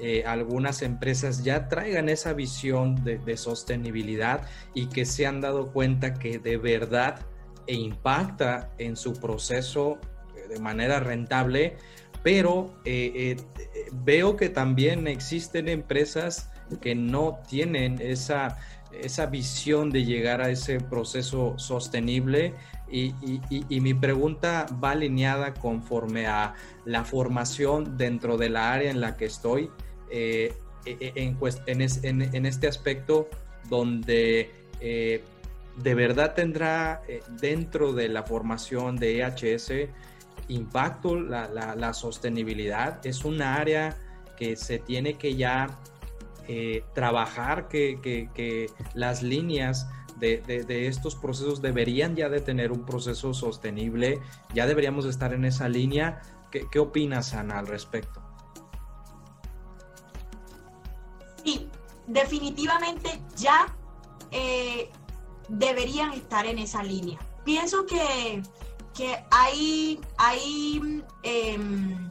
eh, algunas empresas ya traigan esa visión de, sostenibilidad y que se han dado cuenta que de verdad e impacta en su proceso de manera rentable, pero eh, eh, veo que también existen empresas que no tienen esa, esa visión de llegar a ese proceso sostenible y, mi pregunta va alineada conforme a la formación dentro de la área en la que estoy eh, en, en, este aspecto donde de verdad tendrá dentro de la formación de EHS impacto, la, sostenibilidad. Es un área que se tiene que ya eh, trabajar, que, las líneas de, estos procesos deberían ya de tener un proceso sostenible, ya deberíamos estar en esa línea. ¿Qué, opinas, Ana, al respecto? Sí, definitivamente ya eh, deberían estar en esa línea. Pienso que que hay, hay em,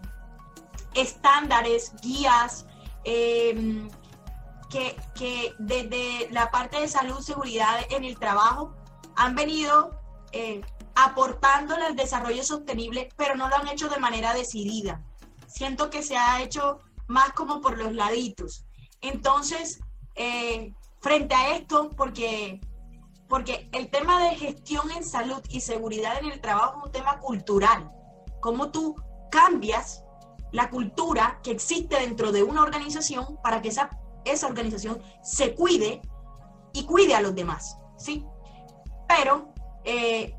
estándares, guías, em, que, desde la parte de salud, seguridad en el trabajo han venido eh, aportando el desarrollo sostenible, pero no lo han hecho de manera decidida. Siento que se ha hecho más como por los laditos. Entonces, eh, frente a esto, porque porque el tema de gestión en salud y seguridad en el trabajo es un tema cultural. Cómo tú cambias la cultura que existe dentro de una organización para que esa, esa organización se cuide y cuide a los demás, ¿sí? Pero eh,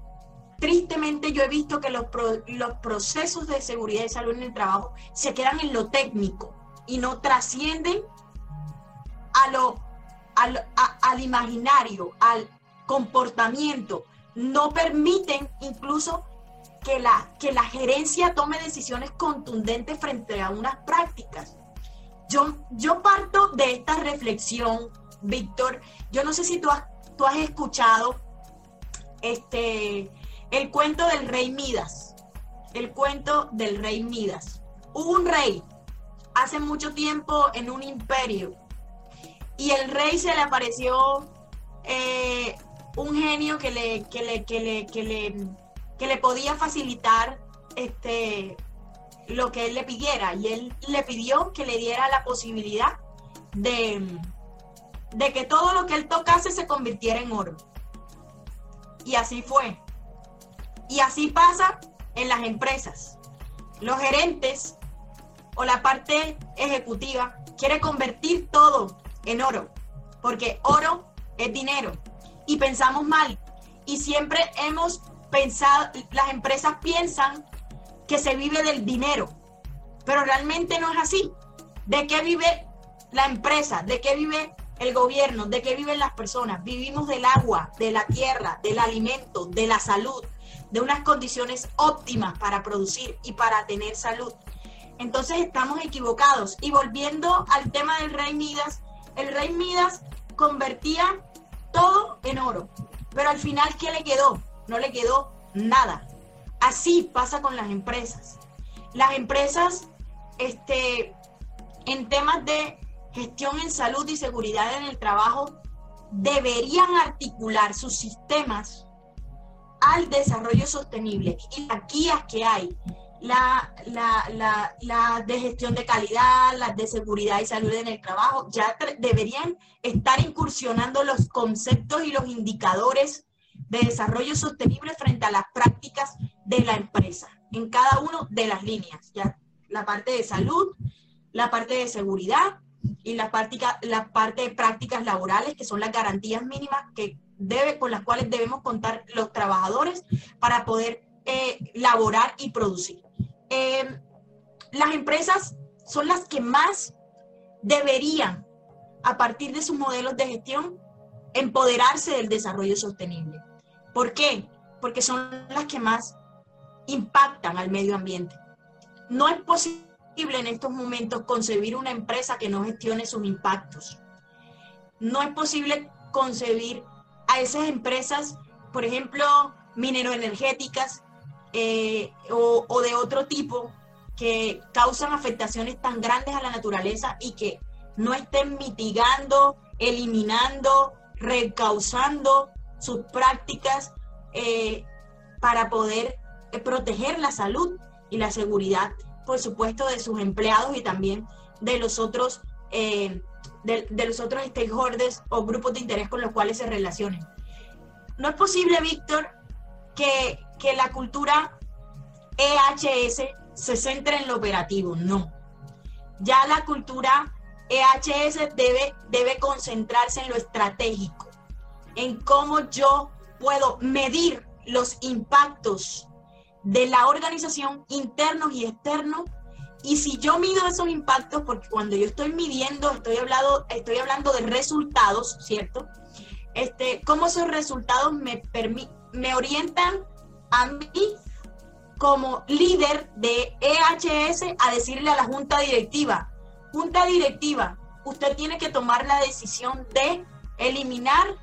tristemente yo he visto que los, los procesos de seguridad y salud en el trabajo se quedan en lo técnico y no trascienden a lo, al, al imaginario, al, comportamiento, no permiten incluso que la, que la gerencia tome decisiones contundentes frente a unas prácticas. Yo, yo parto de esta reflexión, Víctor. Yo no sé si tú has, tú has escuchado este, el cuento del rey Midas. El cuento del rey Midas. Hubo un rey hace mucho tiempo en un imperio y el rey se le apareció eh, un genio que le, que le, que le, que le, que le podía facilitar este, lo que él le pidiera. Y él le pidió que le diera la posibilidad de, de que todo lo que él tocase se convirtiera en oro. Y así fue. Y así pasa en las empresas. Los gerentes o la parte ejecutiva quiere convertir todo en oro, porque oro es dinero y pensamos mal. Y siempre hemos pensado, las empresas piensan que se vive del dinero, pero realmente no es así. ¿De qué vive la empresa, de qué vive el gobierno, de qué viven las personas. Vivimos del agua, de la tierra, del alimento, de la salud, de unas condiciones óptimas para producir y para tener salud. Entonces estamos equivocados. Y volviendo al tema del rey Midas, el rey Midas convertía todo en oro, pero al final, ¿qué le quedó? No le quedó nada. Así pasa con las empresas. Las empresas, este, en temas de gestión en salud y seguridad en el trabajo, deberían articular sus sistemas al desarrollo sostenible y las guías que hay, la, la, de gestión de calidad, las de seguridad y salud en el trabajo, ya deberían estar incursionando los conceptos y los indicadores de desarrollo sostenible frente a las prácticas de la empresa en cada una de las líneas, ya la parte de salud, la parte de seguridad y la, práctica, la parte de prácticas laborales, que son las garantías mínimas que debe, con las cuales debemos contar los trabajadores para poder eh, laborar y producir. Eh, las empresas son las que más deberían, a partir de sus modelos de gestión, empoderarse del desarrollo sostenible. ¿Por qué? Porque son las que más impactan al medio ambiente. No es posible en estos momentos concebir una empresa que no gestione sus impactos. No es posible concebir a esas empresas, por ejemplo, mineroenergéticas eh, o, o de otro tipo, que causan afectaciones tan grandes a la naturaleza y que no estén mitigando, eliminando, recausando sus prácticas eh, para poder eh, proteger la salud y la seguridad, por supuesto, de sus empleados y también de los otros, eh, de, los otros stakeholders o grupos de interés con los cuales se relacionen. No es posible, Víctor, que, que la cultura EHS se centre en lo operativo, no. Ya la cultura EHS debe, debe concentrarse en lo estratégico, en cómo yo puedo medir los impactos de la organización internos y externos. Y si yo mido esos impactos, porque cuando yo estoy midiendo, estoy hablando, estoy hablando de resultados, ¿cierto? Este, cómo esos resultados me, me orientan a mí como líder de EHS a decirle a la junta directiva, junta directiva, usted tiene que tomar la decisión de eliminar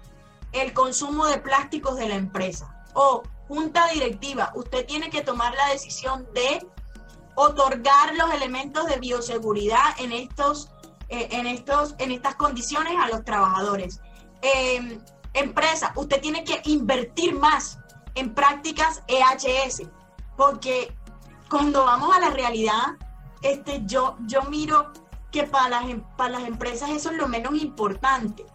el consumo de plásticos de la empresa. O junta directiva, usted tiene que tomar la decisión de otorgar los elementos de bioseguridad en estos, eh, en estos, en estas condiciones a los trabajadores. Em, empresa, usted tiene que invertir más en prácticas EHS, porque cuando vamos a la realidad, este, yo, yo miro que para las, em, para las empresas eso es lo menos importante.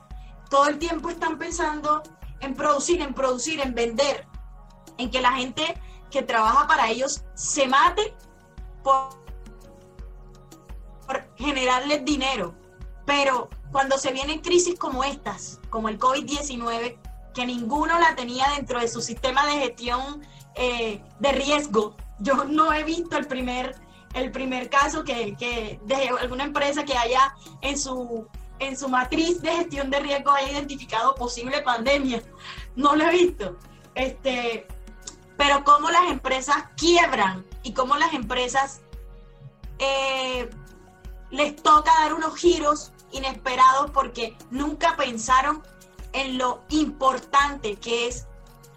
Todo el tiempo están pensando en producir, en producir, en vender, en que la gente que trabaja para ellos se mate por, generarles dinero. Pero cuando se vienen crisis como estas, como el COVID-19, que ninguno la tenía dentro de su sistema de gestión eh, de riesgo, yo no he visto el primer el primer caso que, que, de alguna empresa que haya en su, en su matriz de gestión de riesgo haya identificado posible pandemia. No lo he visto. Este, pero cómo las empresas quiebran y cómo las empresas eh, les toca dar unos giros inesperados porque nunca pensaron en lo importante que es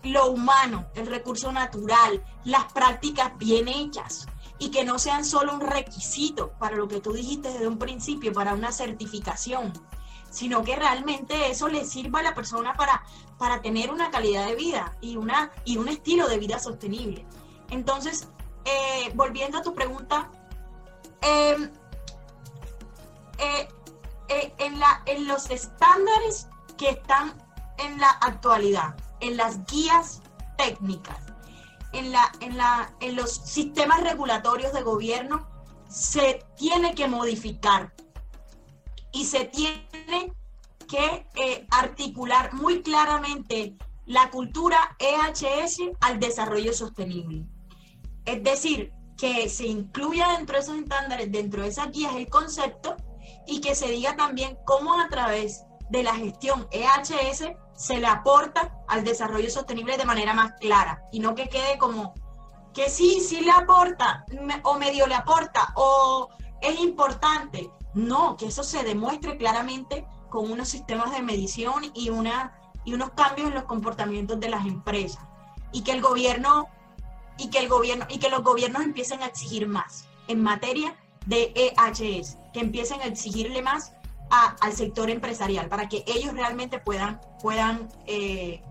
lo humano, el recurso natural, las prácticas bien hechas y que no sean solo un requisito para lo que tú dijiste desde un principio, para una certificación, sino que realmente eso le sirva a la persona para, para tener una calidad de vida y, una, y un estilo de vida sostenible. Entonces, eh, volviendo a tu pregunta, em, eh, eh, en, la, en los estándares que están en la actualidad, en las guías técnicas, en, la, en, la, en los sistemas regulatorios de gobierno se tiene que modificar y se tiene que eh, articular muy claramente la cultura EHS al desarrollo sostenible. Es decir, que se incluya dentro de esos estándares, dentro de esas guías, el concepto y que se diga también cómo a través de la gestión EHS se le aporta al desarrollo sostenible de manera más clara y no que quede como que sí, sí le aporta o medio le aporta o es importante. No, que eso se demuestre claramente con unos sistemas de medición y, una, y unos cambios en los comportamientos de las empresas y que el gobierno y que el gobierno y que los gobiernos empiecen a exigir más en materia de EHS, que empiecen a exigirle más al sector empresarial para que ellos realmente puedan, puedan eh,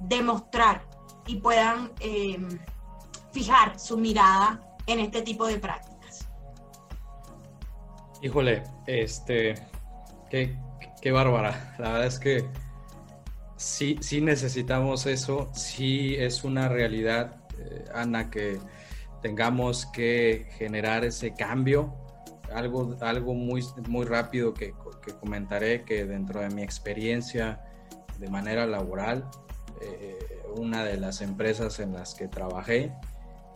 demostrar y puedan eh, fijar su mirada en este tipo de prácticas. Híjole, este, qué, qué bárbara. La verdad es que sí, sí necesitamos eso, sí es una realidad, eh, Ana, que tengamos que generar ese cambio. Algo, algo muy, muy rápido que, comentaré que dentro de mi experiencia de manera laboral, eh, una de las empresas en las que trabajé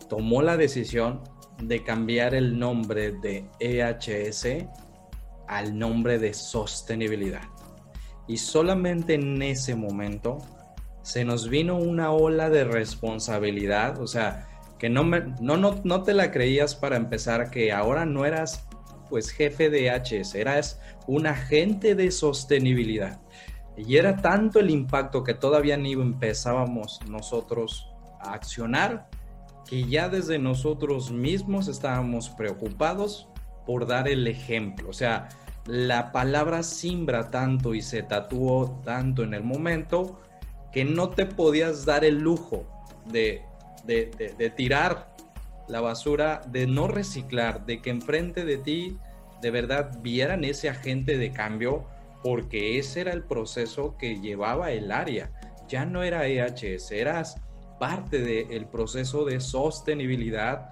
tomó la decisión de cambiar el nombre de EHS al nombre de sostenibilidad. Y solamente en ese momento se nos vino una ola de responsabilidad, o sea, que no, me, no, no, no te la creías para empezar, que ahora no eras pues jefe de EHS, eras un agente de sostenibilidad. Y era tanto el impacto que todavía ni empezábamos nosotros a accionar que ya desde nosotros mismos estábamos preocupados por dar el ejemplo. O sea, la palabra simbra tanto y se tatuó tanto en el momento que no te podías dar el lujo de, de, de tirar la basura, de no reciclar, de que enfrente de ti de verdad vieran ese agente de cambio, porque ese era el proceso que llevaba el área. Ya no era EHS, eras parte del proceso de sostenibilidad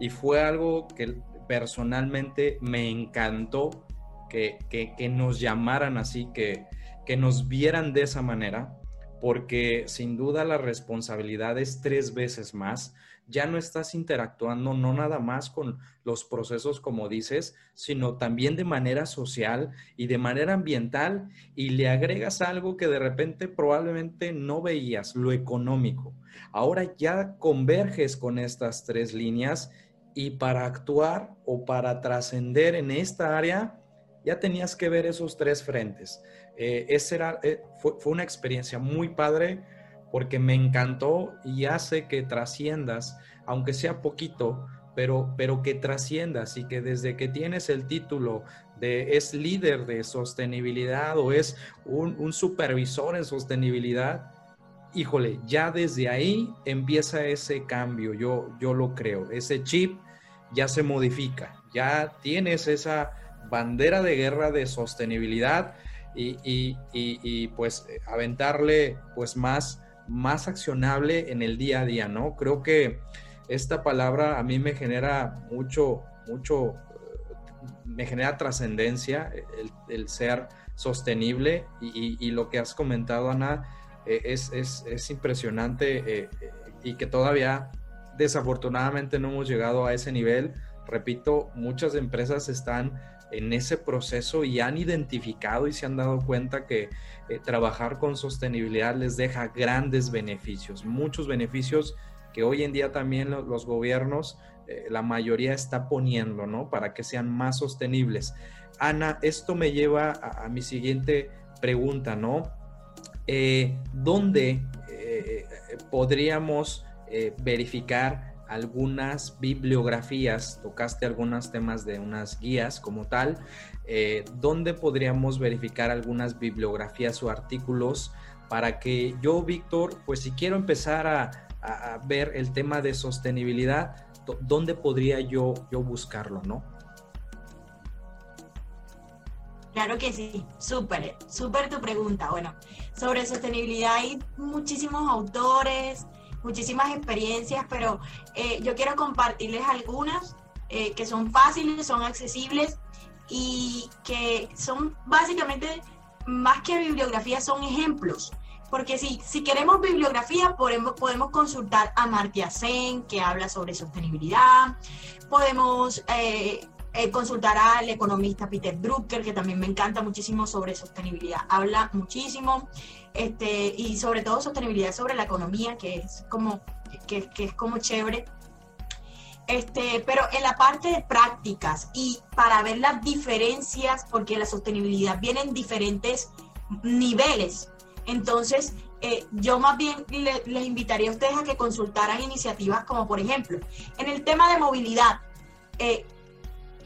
y fue algo que personalmente me encantó que, que, nos llamaran así, que, que nos vieran de esa manera, porque sin duda la responsabilidad es tres veces más ya no estás interactuando no nada más con los procesos como dices, sino también de manera social y de manera ambiental y le agregas algo que de repente probablemente no veías, lo económico. Ahora ya converges con estas tres líneas y para actuar o para trascender en esta área, ya tenías que ver esos tres frentes. Eh, era, eh, fue, fue una experiencia muy padre porque me encantó y hace que trasciendas, aunque sea poquito, pero, pero que trasciendas y que desde que tienes el título de es líder de sostenibilidad o es un, supervisor en sostenibilidad, híjole, ya desde ahí empieza ese cambio, yo, yo lo creo, ese chip ya se modifica, ya tienes esa bandera de guerra de sostenibilidad y, y pues aventarle pues más más accionable en el día a día, ¿no? Creo que esta palabra a mí me genera mucho, mucho, eh, me genera trascendencia el, ser sostenible y, lo que has comentado, Ana, eh, es, impresionante eh, y que todavía desafortunadamente no hemos llegado a ese nivel. Repito, muchas empresas están en ese proceso y han identificado y se han dado cuenta que eh, trabajar con sostenibilidad les deja grandes beneficios, muchos beneficios que hoy en día también los, gobiernos, eh, la mayoría está poniendo, ¿no? Para que sean más sostenibles. Ana, esto me lleva a, mi siguiente pregunta, ¿no? Eh, ¿Dónde podríamos verificar algunas bibliografías, tocaste algunos temas de unas guías como tal, eh, ¿dónde podríamos verificar algunas bibliografías o artículos para que yo, Víctor, pues si quiero empezar a, ver el tema de sostenibilidad, ¿dónde podría yo, yo buscarlo, no? Claro que sí, súper, súper tu pregunta. Bueno, sobre sostenibilidad hay muchísimos autores, muchísimas experiencias, pero eh, yo quiero compartirles algunas eh, que son fáciles, son accesibles y que son básicamente, más que bibliografía, son ejemplos. Porque si, si queremos bibliografía, podemos, podemos consultar a Martia Sen, que habla sobre sostenibilidad. Podemos eh, eh, consultar al economista Peter Drucker, que también me encanta muchísimo sobre sostenibilidad. Habla muchísimo este, y sobre todo sostenibilidad sobre la economía, que es como, que, que es como chévere. Este, pero en la parte de prácticas y para ver las diferencias, porque la sostenibilidad viene en diferentes niveles. Entonces, eh, yo más bien les invitaría a ustedes a que consultaran iniciativas como, por ejemplo, en el tema de movilidad, eh,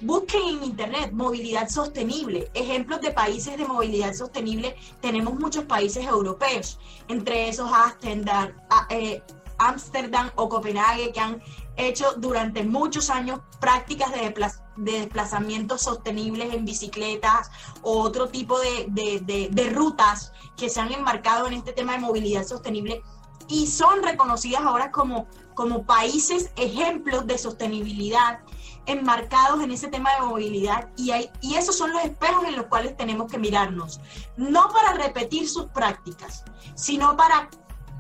busquen en internet movilidad sostenible. Ejemplos de países de movilidad sostenible, tenemos muchos países europeos, entre esos Amsterdam, eh, Amsterdam o Copenhague, que han hecho durante muchos años prácticas de, desplazamientos sostenibles en bicicletas o otro tipo de, rutas que se han enmarcado en este tema de movilidad sostenible y son reconocidas ahora como, como países ejemplos de sostenibilidad enmarcados en ese tema de movilidad y, hay, y esos son los espejos en los cuales tenemos que mirarnos, no para repetir sus prácticas, sino para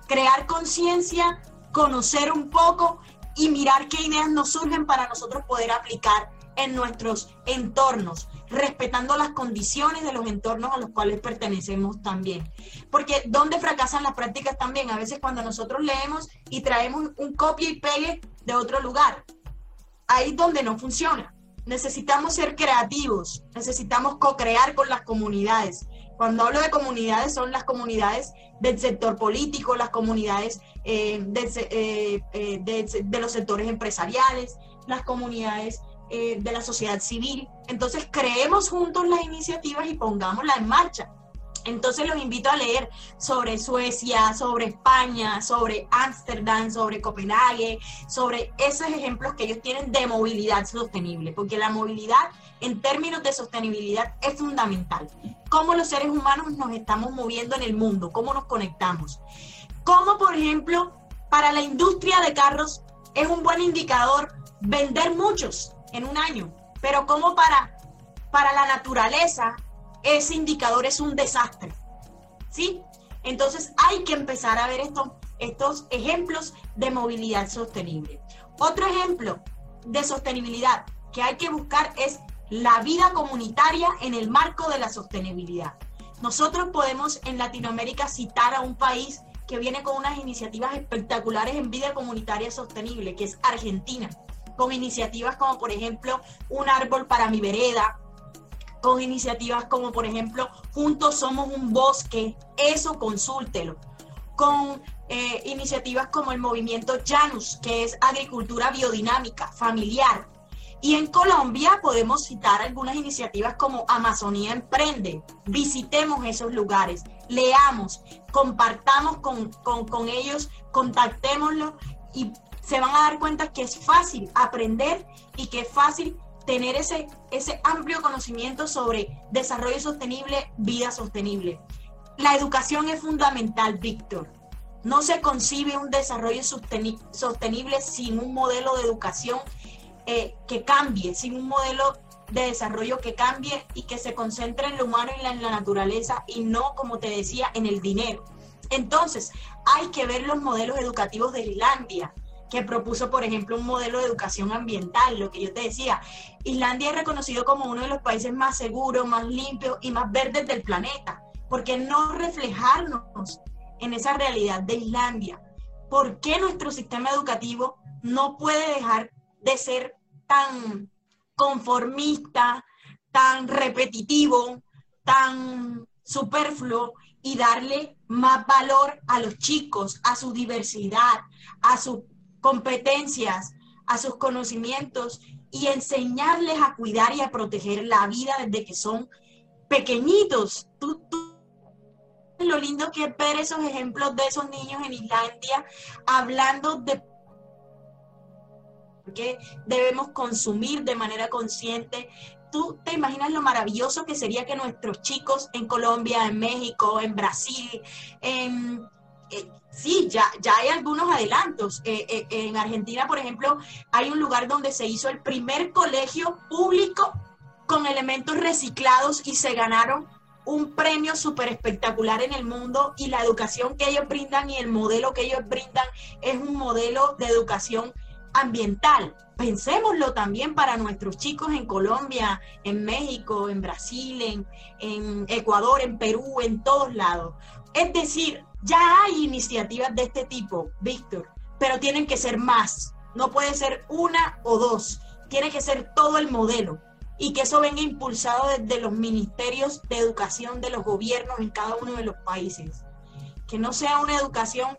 crear conciencia, conocer un poco y mirar qué ideas nos surgen para nosotros poder aplicar en nuestros entornos, respetando las condiciones de los entornos a los cuales pertenecemos también. Porque ¿dónde fracasan las prácticas también? A veces cuando nosotros leemos y traemos un copia y pegue de otro lugar, ahí donde no funciona. Necesitamos ser creativos, necesitamos co-crear con las comunidades. Cuando hablo de comunidades, son las comunidades del sector político, las comunidades eh, eh, eh, de, los sectores empresariales, las comunidades de la sociedad civil. Entonces, creemos juntos las iniciativas y pongámoslas en marcha. Entonces los invito a leer sobre Suecia, sobre España, sobre Ámsterdam, sobre Copenhague, sobre esos ejemplos que ellos tienen de movilidad sostenible, porque la movilidad en términos de sostenibilidad es fundamental. Cómo los seres humanos nos estamos moviendo en el mundo, cómo nos conectamos. Cómo, por ejemplo, para la industria de carros es un buen indicador vender muchos en un año, pero cómo para, para la naturaleza ese indicador es un desastre. ¿Sí? Entonces hay que empezar a ver estos, estos ejemplos de movilidad sostenible. Otro ejemplo de sostenibilidad que hay que buscar es la vida comunitaria en el marco de la sostenibilidad. Nosotros podemos en Latinoamérica citar a un país que viene con unas iniciativas espectaculares en vida comunitaria sostenible, que es Argentina, con iniciativas como por ejemplo un árbol para mi vereda, con iniciativas como por ejemplo Juntos Somos un Bosque, eso consúltelo, con eh, iniciativas como el movimiento Janus, que es agricultura biodinámica, familiar. Y en Colombia podemos citar algunas iniciativas como Amazonía Emprende. Visitemos esos lugares, leamos, compartamos con, con, con ellos, contactémoslos y se van a dar cuenta que es fácil aprender y que es fácil tener ese, ese amplio conocimiento sobre desarrollo sostenible, vida sostenible. La educación es fundamental, Víctor. No se concibe un desarrollo sostenible sin un modelo de educación eh, que cambie, sin un modelo de desarrollo que cambie y que se concentre en lo humano y en la naturaleza y no, como te decía, en el dinero. Entonces, hay que ver los modelos educativos de Islandia, que propuso, por ejemplo, un modelo de educación ambiental, lo que yo te decía. Islandia es reconocido como uno de los países más seguros, más limpios y más verdes del planeta. ¿Por qué no reflejarnos en esa realidad de Islandia? ¿Por qué nuestro sistema educativo no puede dejar de ser tan conformista, tan repetitivo, tan superfluo y darle más valor a los chicos, a su diversidad, a su competencias, a sus conocimientos y enseñarles a cuidar y a proteger la vida desde que son pequeñitos. Tú, lo lindo que es ver esos ejemplos de esos niños en Islandia hablando de que debemos consumir de manera consciente. Tú te imaginas lo maravilloso que sería que nuestros chicos en Colombia, en México, en Brasil, en eh, sí, ya, ya hay algunos adelantos. Eh, eh, en Argentina, por ejemplo, hay un lugar donde se hizo el primer colegio público con elementos reciclados y se ganaron un premio súper espectacular en el mundo y la educación que ellos brindan y el modelo que ellos brindan es un modelo de educación ambiental. Pensémoslo también para nuestros chicos en Colombia, en México, en Brasil, en, en Ecuador, en Perú, en todos lados. Es decir, ya hay iniciativas de este tipo, Víctor, pero tienen que ser más. No puede ser una o dos, tiene que ser todo el modelo y que eso venga impulsado desde los ministerios de educación de los gobiernos en cada uno de los países. Que no sea una educación,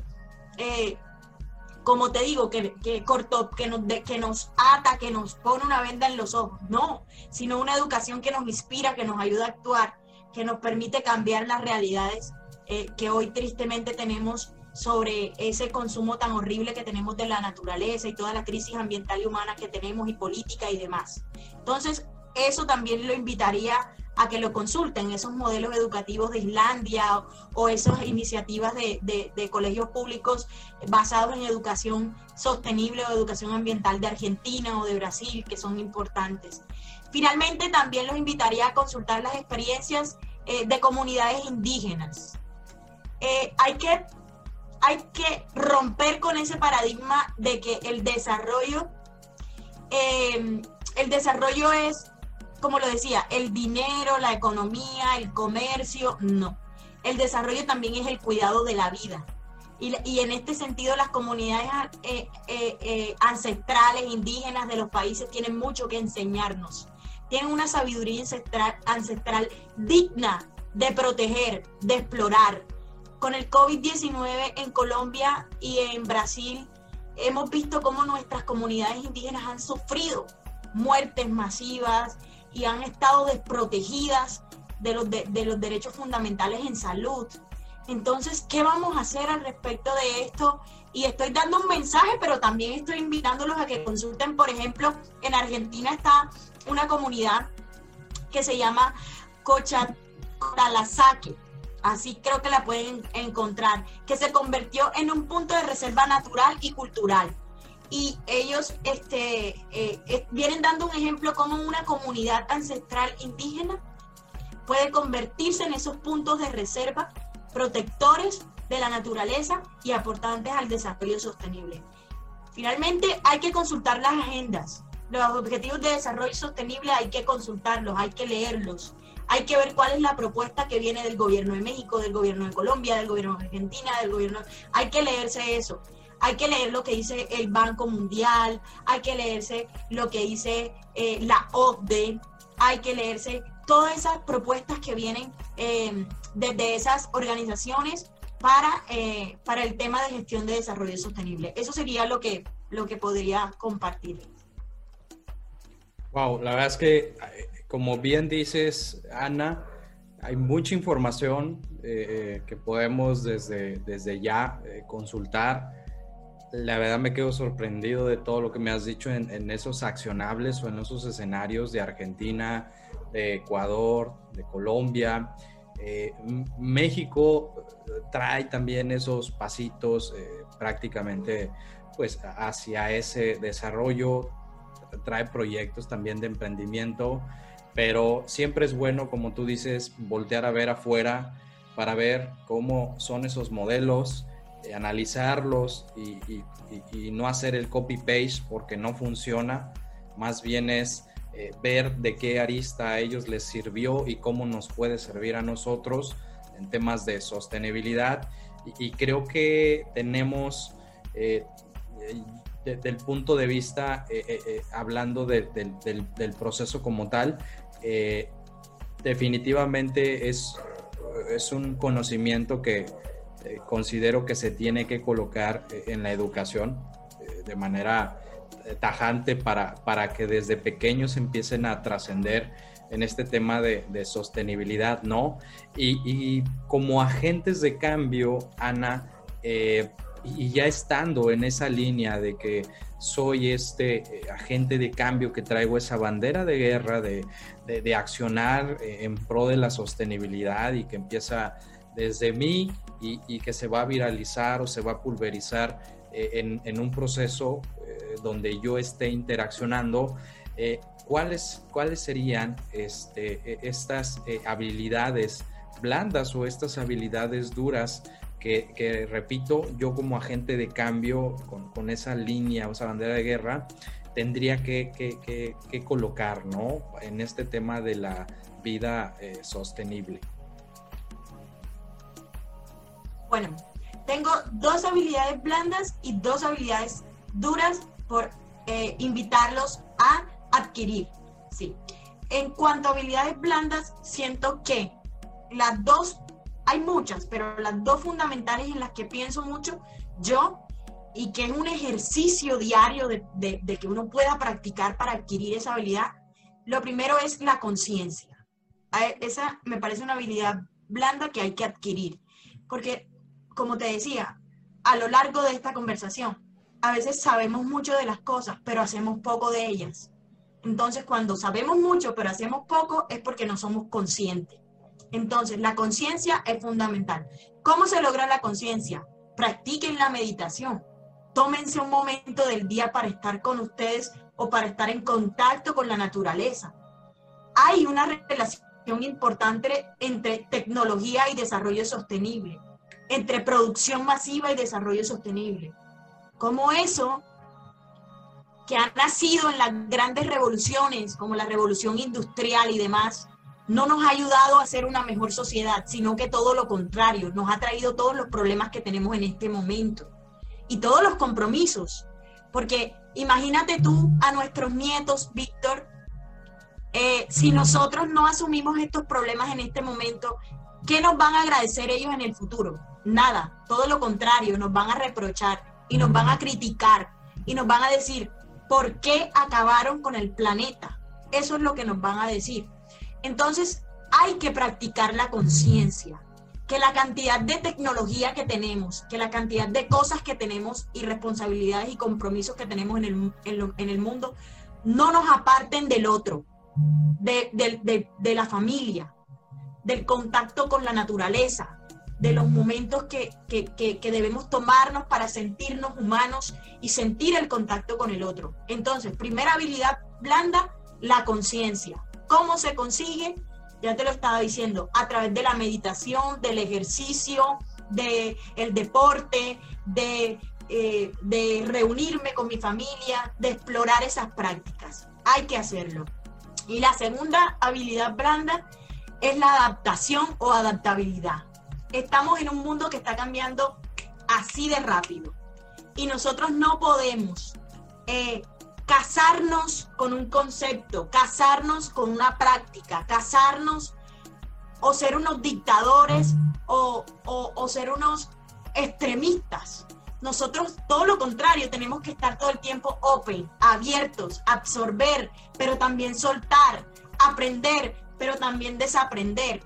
eh, como te digo, que, que, corto, que, nos, que nos ata, que nos pone una venda en los ojos, no, sino una educación que nos inspira, que nos ayuda a actuar, que nos permite cambiar las realidades eh, que hoy tristemente tenemos sobre ese consumo tan horrible que tenemos de la naturaleza y toda la crisis ambiental y humana que tenemos y política y demás. Entonces, eso también lo invitaría a que lo consulten, esos modelos educativos de Islandia o, esas iniciativas de, de, colegios públicos basados en educación sostenible o educación ambiental de Argentina o de Brasil, que son importantes. Finalmente, también los invitaría a consultar las experiencias eh, de comunidades indígenas. Eh, hay, que, hay que romper con ese paradigma de que el desarrollo, eh, el desarrollo es, como lo decía, el dinero, la economía, el comercio, no. El desarrollo también es el cuidado de la vida. Y, en este sentido las comunidades eh, ancestrales, indígenas de los países tienen mucho que enseñarnos. Tienen una sabiduría ancestral, ancestral digna de proteger, de explorar, con el COVID-19 en Colombia y en Brasil, hemos visto cómo nuestras comunidades indígenas han sufrido muertes masivas y han estado desprotegidas de los, de, los derechos fundamentales en salud. Entonces, ¿qué vamos a hacer al respecto de esto? Y estoy dando un mensaje, pero también estoy invitándolos a que consulten, por ejemplo, en Argentina está una comunidad que se llama Cochalasaque así creo que la pueden encontrar, que se convirtió en un punto de reserva natural y cultural. Y ellos este, eh, vienen dando un ejemplo como una comunidad ancestral indígena puede convertirse en esos puntos de reserva protectores de la naturaleza y aportantes al desarrollo sostenible. Finalmente, hay que consultar las agendas. Los objetivos de desarrollo sostenible hay que consultarlos, hay que leerlos, hay que ver cuál es la propuesta que viene del gobierno de México, del gobierno de Colombia, del gobierno de Argentina, del gobierno... Hay que leerse eso. Hay que leer lo que dice el Banco Mundial, hay que leerse lo que dice eh, la OCDE, hay que leerse todas esas propuestas que vienen em, desde esas organizaciones para, eh, para el tema de gestión de desarrollo sostenible. Eso sería lo que, lo que podría compartir. Wow, la verdad es que eh, como bien dices, Ana, hay mucha información eh, eh, que podemos desde, desde ya eh, consultar. La verdad me quedo sorprendido de todo lo que me has dicho en, esos accionables o en esos escenarios de Argentina, de Ecuador, de Colombia. México trae también esos pasitos prácticamente pues hacia ese desarrollo, trae proyectos también de emprendimiento pero siempre es bueno, como tú dices, voltear a ver afuera para ver cómo son esos modelos, eh, analizarlos y, no hacer el copy-paste porque no funciona, más bien es eh, ver de qué arista a ellos les sirvió y cómo nos puede servir a nosotros en temas de sostenibilidad. Y, creo que tenemos... Eh, desde el punto de vista, hablando del, proceso como tal, eh, definitivamente es, es un conocimiento que eh, considero que se tiene que colocar eh, en la educación de manera tajante para, para que desde pequeños empiecen a trascender en este tema de, sostenibilidad, ¿no? Y, como agentes de cambio, Ana, y ya estando en esa línea de que soy este eh, agente de cambio que traigo esa bandera de guerra, de, accionar eh, en pro de la sostenibilidad y que empieza desde mí y, que se va a viralizar o se va a pulverizar eh, en, un proceso donde yo esté interaccionando. ¿cuáles, ¿Cuáles serían este, estas habilidades blandas o estas habilidades duras que, repito, yo como agente de cambio con, esa línea esa bandera de guerra, tendría que, colocar, ¿no? En este tema de la vida eh, sostenible. Bueno, tengo dos habilidades blandas y dos habilidades duras por eh, invitarlos a adquirir. Sí. En cuanto a habilidades blandas, siento que las dos, hay muchas, pero las dos fundamentales en las que pienso mucho yo y que es un ejercicio diario de, de que uno pueda practicar para adquirir esa habilidad, lo primero es la conciencia. Esa me parece una habilidad blanda que hay que adquirir, porque como te decía, a lo largo de esta conversación, a veces sabemos mucho de las cosas, pero hacemos poco de ellas. Entonces, cuando sabemos mucho, pero hacemos poco, es porque no somos conscientes. Entonces, la conciencia es fundamental. ¿Cómo se logra la conciencia? Practiquen la meditación. Tómense un momento del día para estar con ustedes o para estar en contacto con la naturaleza. Hay una relación importante entre tecnología y desarrollo sostenible entre producción masiva y desarrollo sostenible. Como eso, que ha nacido en las grandes revoluciones, como la revolución industrial y demás, no nos ha ayudado a ser una mejor sociedad, sino que todo lo contrario, nos ha traído todos los problemas que tenemos en este momento y todos los compromisos. Porque imagínate tú a nuestros nietos, Víctor, eh, si nosotros no asumimos estos problemas en este momento, ¿qué nos van a agradecer ellos en el futuro? Nada, todo lo contrario, nos van a reprochar y nos van a criticar y nos van a decir, ¿por qué acabaron con el planeta? Eso es lo que nos van a decir. Entonces, hay que practicar la conciencia, que la cantidad de tecnología que tenemos, que la cantidad de cosas que tenemos y responsabilidades y compromisos que tenemos en el, en el mundo no nos aparten del otro, de, de la familia, del contacto con la naturaleza, de los momentos que, debemos tomarnos para sentirnos humanos y sentir el contacto con el otro. Entonces, primera habilidad blanda, la conciencia. ¿Cómo se consigue? Ya te lo estaba diciendo, a través de la meditación, del ejercicio, del el deporte, de, eh, de reunirme con mi familia, de explorar esas prácticas. Hay que hacerlo. Y la segunda habilidad blanda es la adaptación o adaptabilidad estamos en un mundo que está cambiando así de rápido. Y nosotros no podemos eh, casarnos con un concepto, casarnos con una práctica, casarnos o ser unos dictadores o, o ser unos extremistas. Nosotros, todo lo contrario, tenemos que estar todo el tiempo open, abiertos, absorber, pero también soltar, aprender, pero también desaprender.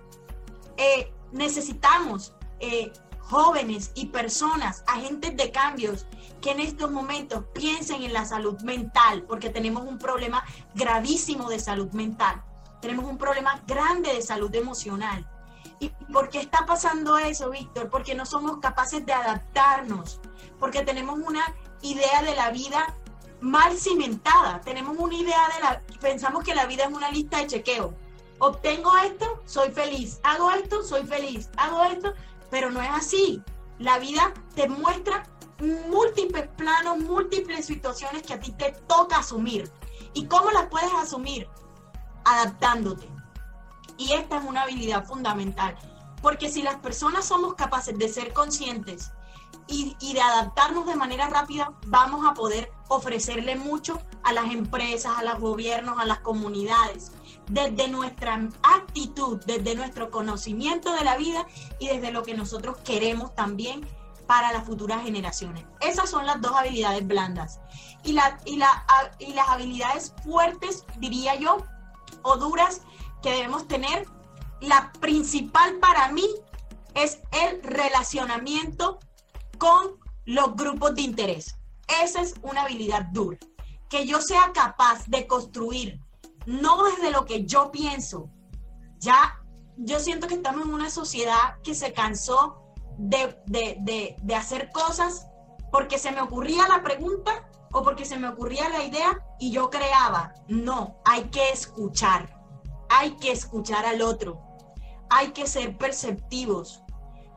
Eh, necesitamos eh, jóvenes y personas, agentes de cambios, que en estos momentos piensen en la salud mental, porque tenemos un problema gravísimo de salud mental, tenemos un problema grande de salud emocional. ¿Y por qué está pasando eso, Víctor? Porque no somos capaces de adaptarnos, porque tenemos una idea de la vida mal cimentada, tenemos una idea de la, pensamos que la vida es una lista de chequeo obtengo esto, soy feliz, hago esto, soy feliz, hago esto, pero no es así. La vida te muestra múltiples planos, múltiples situaciones que a ti te toca asumir. ¿Y cómo las puedes asumir? Adaptándote. Y esta es una habilidad fundamental, porque si las personas somos capaces de ser conscientes y, y, de adaptarnos de manera rápida, vamos a poder ofrecerle mucho a las empresas, a los gobiernos, a las comunidades desde nuestra actitud, desde nuestro conocimiento de la vida y desde lo que nosotros queremos también para las futuras generaciones. Esas son las dos habilidades blandas. Y, la, y, la, y las habilidades fuertes, diría yo, o duras que debemos tener, la principal para mí es el relacionamiento con los grupos de interés. Esa es una habilidad dura. Que yo sea capaz de construir no desde lo que yo pienso. Ya yo siento que estamos en una sociedad que se cansó de, de, hacer cosas porque se me ocurría la pregunta o porque se me ocurría la idea y yo creaba. No, hay que escuchar, hay que escuchar al otro, hay que ser perceptivos,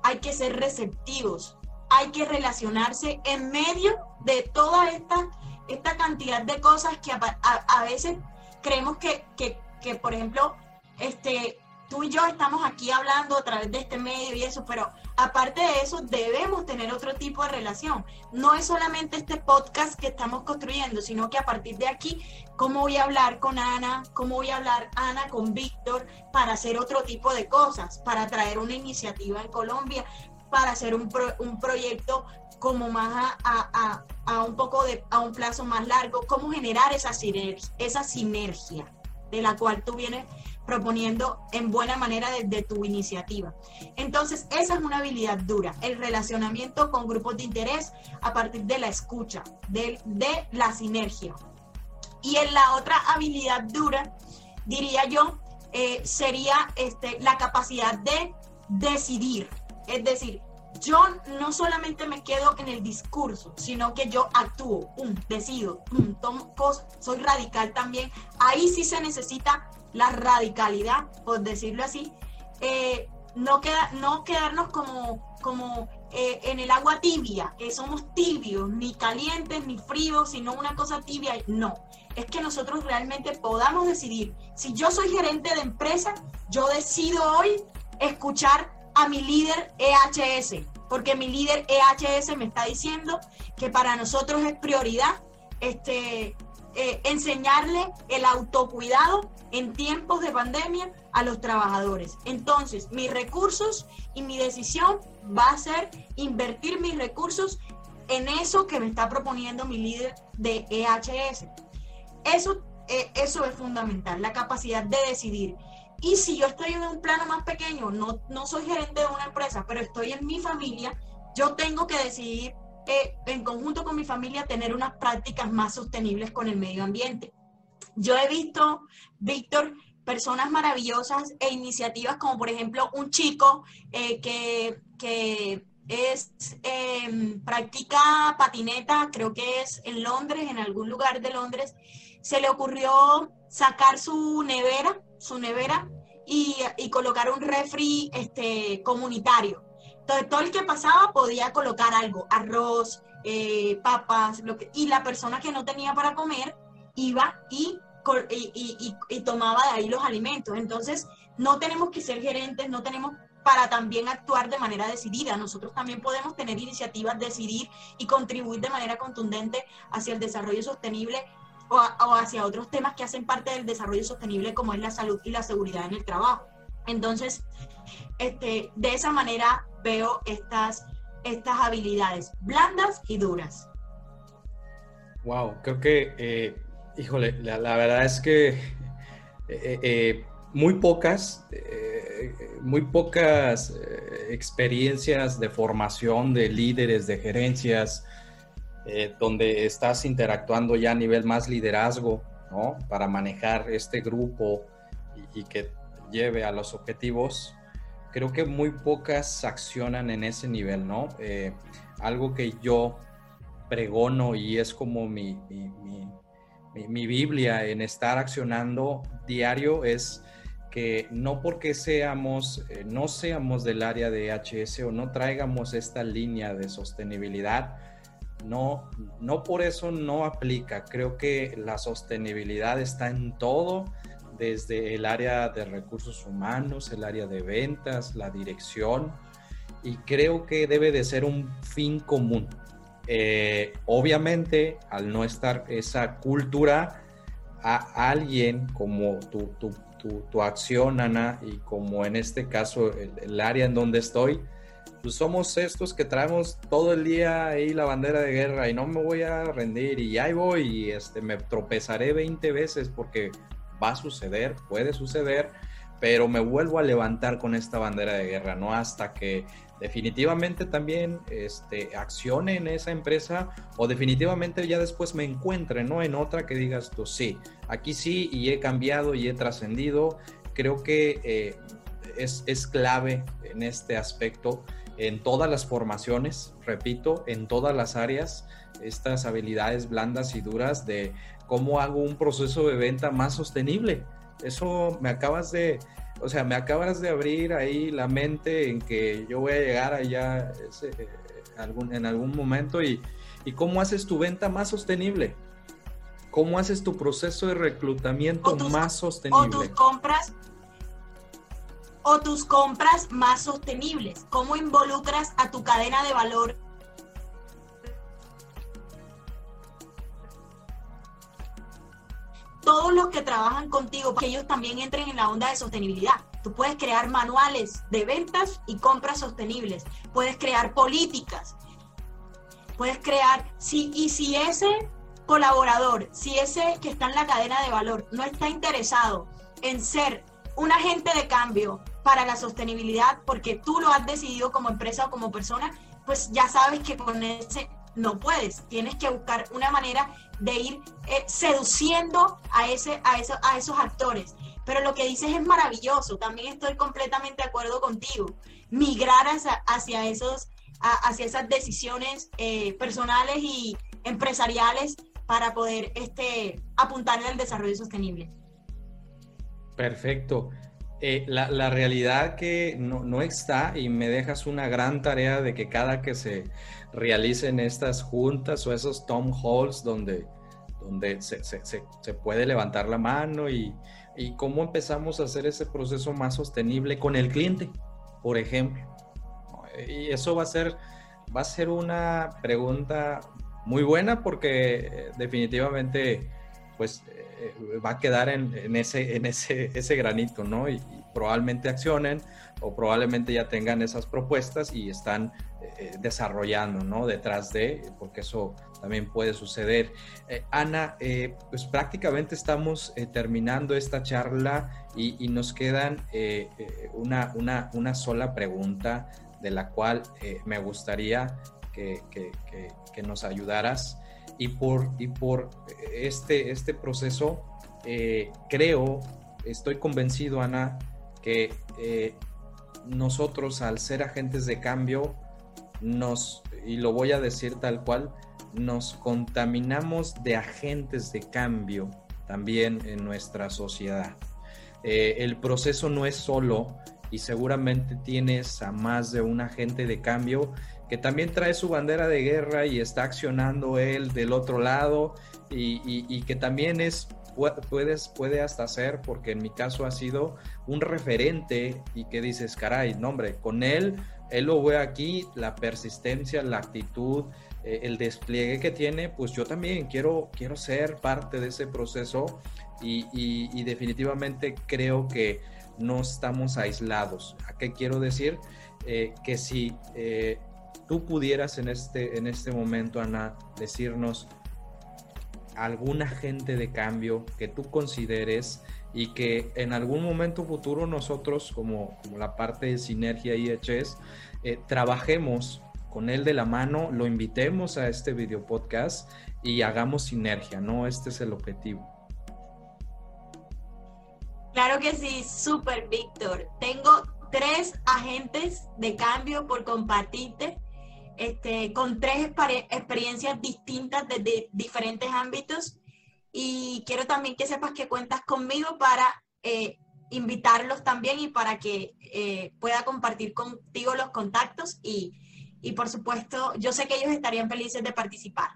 hay que ser receptivos, hay que relacionarse en medio de toda esta, esta cantidad de cosas que a, veces creemos que, que, por ejemplo, este, tú y yo estamos aquí hablando a través de este medio y eso, pero aparte de eso debemos tener otro tipo de relación. No es solamente este podcast que estamos construyendo, sino que a partir de aquí, ¿cómo voy a hablar con Ana? ¿Cómo voy a hablar Ana con Víctor para hacer otro tipo de cosas? Para traer una iniciativa en Colombia, para hacer un, un proyecto como más a, a, un poco de, a un plazo más largo, cómo generar esa sinergia, esa sinergia de la cual tú vienes proponiendo en buena manera desde tu iniciativa. Entonces, esa es una habilidad dura, el relacionamiento con grupos de interés a partir de la escucha, de, de la sinergia. Y en la otra habilidad dura, diría yo, eh, sería este, la capacidad de decidir, es decir, yo no solamente me quedo en el discurso, sino que yo actúo, decido, tomo cosas, soy radical también. Ahí sí se necesita la radicalidad, por decirlo así. Eh, no, queda, no quedarnos como, como eh, en el agua tibia, que somos tibios, ni calientes ni fríos, sino una cosa tibia. No, es que nosotros realmente podamos decidir. Si yo soy gerente de empresa, yo decido hoy escuchar a mi líder EHS, porque mi líder EHS me está diciendo que para nosotros es prioridad este, eh, enseñarle el autocuidado en tiempos de pandemia a los trabajadores. Entonces, mis recursos y mi decisión va a ser invertir mis recursos en eso que me está proponiendo mi líder de EHS. Eso, eh, eso es fundamental, la capacidad de decidir. Y si yo estoy en un plano más pequeño, no, no soy gerente de una empresa, pero estoy en mi familia, yo tengo que decidir eh, en conjunto con mi familia tener unas prácticas más sostenibles con el medio ambiente. Yo he visto, Víctor, personas maravillosas e iniciativas como por ejemplo un chico eh, que, que, es, em, practica patineta, creo que es en Londres, en algún lugar de Londres, se le ocurrió sacar su nevera su nevera y, colocar un refri este, comunitario. Entonces, todo el que pasaba podía colocar algo, arroz, eh, papas, y la persona que no tenía para comer iba y, tomaba de ahí los alimentos. Entonces, no tenemos que ser gerentes, no tenemos para también actuar de manera decidida. Nosotros también podemos tener iniciativas, decidir y contribuir de manera contundente hacia el desarrollo sostenible o, hacia otros temas que hacen parte del desarrollo sostenible como es la salud y la seguridad en el trabajo. Entonces, este, de esa manera veo estas, estas habilidades blandas y duras. Wow, creo que, eh, híjole, la, verdad es que eh, eh, muy pocas, muy pocas experiencias de formación de líderes, de gerencias, eh, donde estás interactuando ya a nivel más liderazgo, ¿no? Para manejar este grupo y, que lleve a los objetivos, creo que muy pocas accionan en ese nivel, ¿no? Eh, algo que yo pregono y es como mi, Biblia en estar accionando diario es que no porque seamos, eh, no seamos del área de HS o no traigamos esta línea de sostenibilidad, no, no por eso no aplica. Creo que la sostenibilidad está en todo, desde el área de recursos humanos, el área de ventas, la dirección, y creo que debe de ser un fin común. Eh, obviamente, al no estar esa cultura, a alguien como tu, tu, acción, Ana, y como en este caso el área en donde estoy, pues somos estos que traemos todo el día ahí la bandera de guerra y no me voy a rendir y ahí voy y este, me tropezaré 20 veces porque va a suceder, puede suceder, pero me vuelvo a levantar con esta bandera de guerra, ¿no? Hasta que definitivamente también este, accione en esa empresa o definitivamente ya después me encuentre, ¿no? En otra que digas tú, sí, aquí sí y he cambiado y he trascendido. Creo que eh, es, es clave en este aspecto en todas las formaciones, repito, en todas las áreas, estas habilidades blandas y duras de cómo hago un proceso de venta más sostenible. Eso me acabas de, o sea, me acabas de abrir ahí la mente en que yo voy a llegar allá algún, en algún momento y, y cómo haces tu venta más sostenible. ¿Cómo haces tu proceso de reclutamiento más sostenible? O tus compras o tus compras más sostenibles. ¿Cómo involucras a tu cadena de valor todos los que trabajan contigo, que ellos también entren en la onda de sostenibilidad. Tú puedes crear manuales de ventas y compras sostenibles, puedes crear políticas, puedes crear, si, y si ese colaborador, si ese que está en la cadena de valor no está interesado en ser un agente de cambio para la sostenibilidad, porque tú lo has decidido como empresa o como persona, pues ya sabes que con ese no puedes. Tienes que buscar una manera de ir eh, seduciendo a, ese, a, eso, a esos actores. Pero lo que dices es maravilloso. También estoy completamente de acuerdo contigo. Migrar hacia, esos, hacia esas decisiones eh, personales y empresariales para poder este, apuntarle al desarrollo sostenible. Perfecto. Eh, la, realidad que no, no, está y me dejas una gran tarea de que cada que se realicen estas juntas o esos tom halls donde, donde se, se, se, puede levantar la mano y, y, cómo empezamos a hacer ese proceso más sostenible con el cliente, por ejemplo. Y eso va a ser, va a ser una pregunta muy buena porque eh, definitivamente pues va a quedar en, ese, en ese, granito, ¿no? Y, probablemente accionen o probablemente ya tengan esas propuestas y están eh, eh, desarrollando, ¿no? Detrás de, porque eso también puede suceder. Ana, pues prácticamente estamos terminando esta charla y, nos quedan una, sola pregunta de la cual me gustaría que nos ayudaras y por, y por este, este proceso eh, creo, estoy convencido, Ana, que eh, nosotros al ser agentes de cambio, nos, y lo voy a decir tal cual, nos contaminamos de agentes de cambio también en nuestra sociedad. Eh, el proceso no es solo y seguramente tienes a más de un agente de cambio que también trae su bandera de guerra y está accionando él del otro lado y, que también es puedes, puede hasta ser, porque en mi caso ha sido un referente y que dices, caray, no hombre, con él, él lo ve aquí, la persistencia, la actitud, eh, el despliegue que tiene, pues yo también quiero, quiero ser parte de ese proceso y, definitivamente creo que no estamos aislados. ¿A qué quiero decir? Eh, que si eh, tú pudieras en este, en este momento, Ana, decirnos algún agente de cambio que tú consideres y que en algún momento futuro nosotros, como, como la parte de Sinergia IHS, eh, trabajemos con él de la mano, lo invitemos a este video podcast y hagamos sinergia, ¿no? Este es el objetivo. Claro que sí, súper, Víctor. Tengo tres agentes de cambio por compartirte este, con tres experiencias distintas desde diferentes ámbitos y quiero también que sepas que cuentas conmigo para eh, invitarlos también y para que eh, pueda compartir contigo los contactos y, y, por supuesto yo sé que ellos estarían felices de participar.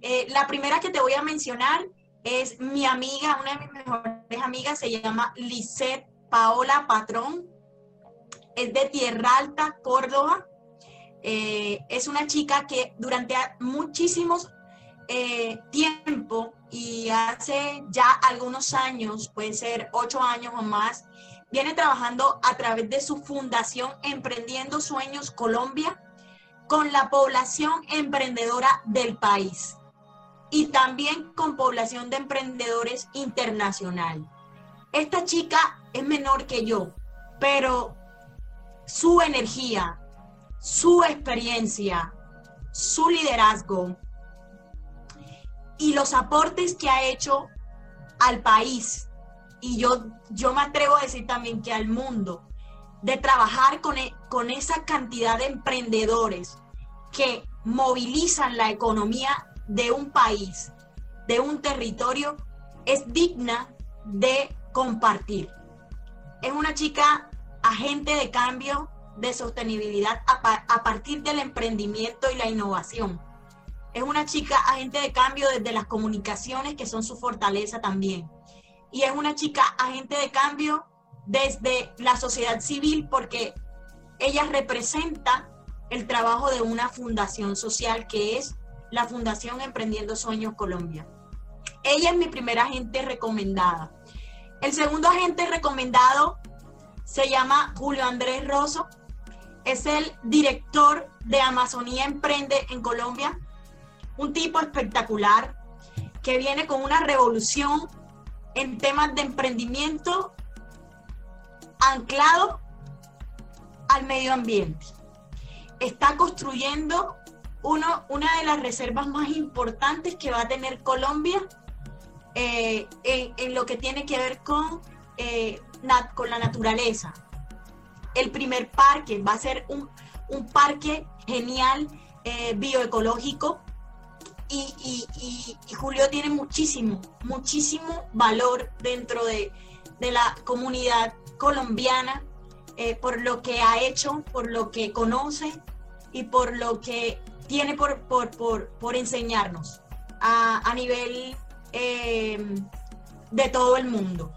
Eh, la primera que te voy a mencionar es mi amiga, una de mis mejores amigas, se llama Lisette Paola Patrón, es de Tierra Alta, Córdoba. Eh, es una chica que durante muchísimos eh, tiempo y hace ya algunos años, puede ser ocho años o más, viene trabajando a través de su fundación Emprendiendo Sueños Colombia con la población emprendedora del país y también con población de emprendedores internacional. Esta chica es menor que yo, pero su energía, su experiencia, su liderazgo y los aportes que ha hecho al país, y yo, yo me atrevo a decir también que al mundo, de trabajar con, e, con esa cantidad de emprendedores que movilizan la economía de un país, de un territorio, es digna de compartir. es una chica agente de cambio de sostenibilidad a, partir del emprendimiento y la innovación. Es una chica agente de cambio desde las comunicaciones, que son su fortaleza también. Y es una chica agente de cambio desde la sociedad civil porque ella representa el trabajo de una fundación social que es la Fundación Emprendiendo Sueños Colombia. Ella es mi primera agente recomendada. El segundo agente recomendado se llama Julio Andrés Rosso. Es el director de Amazonía Emprende en Colombia. Un tipo espectacular que viene con una revolución en temas de emprendimiento anclado al medio ambiente. Está construyendo uno, una de las reservas más importantes que va a tener Colombia eh, en, lo que tiene que ver con, eh, con la naturaleza. El primer parque va a ser un, parque genial, eh, bioecológico, y, Julio tiene muchísimo, muchísimo valor dentro de, de la comunidad colombiana por lo que ha hecho, por lo que conoce y por lo que tiene por, por, enseñarnos a, nivel em, de todo el mundo.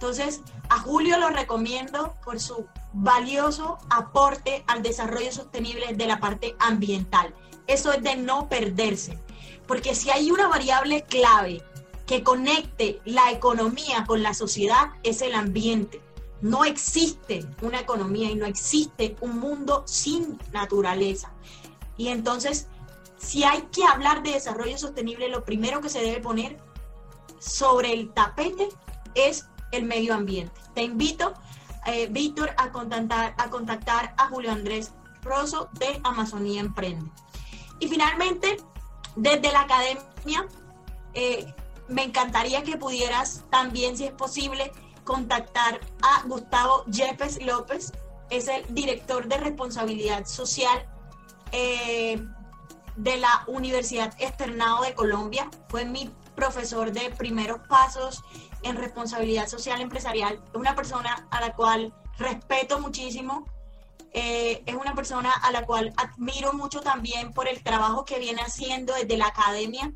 Entonces, a Julio lo recomiendo por su valioso aporte al desarrollo sostenible de la parte ambiental. Eso es de no perderse, porque si hay una variable clave que conecte la economía con la sociedad, es el ambiente. No existe una economía y no existe un mundo sin naturaleza. Y entonces, si hay que hablar de desarrollo sostenible, lo primero que se debe poner sobre el tapete es el medio ambiente. Te invito, eh, Víctor, a contactar, a contactar a Julio Andrés Rosso de Amazonía Emprende. Y finalmente, desde la academia, eh, me encantaría que pudieras también, si es posible, contactar a Gustavo Yepes López, es el director de responsabilidad social eh, de la Universidad Externado de Colombia. Fue mi profesor de primeros pasos en responsabilidad social empresarial. Es una persona a la cual respeto muchísimo. Eh, es una persona a la cual admiro mucho también por el trabajo que viene haciendo desde la academia.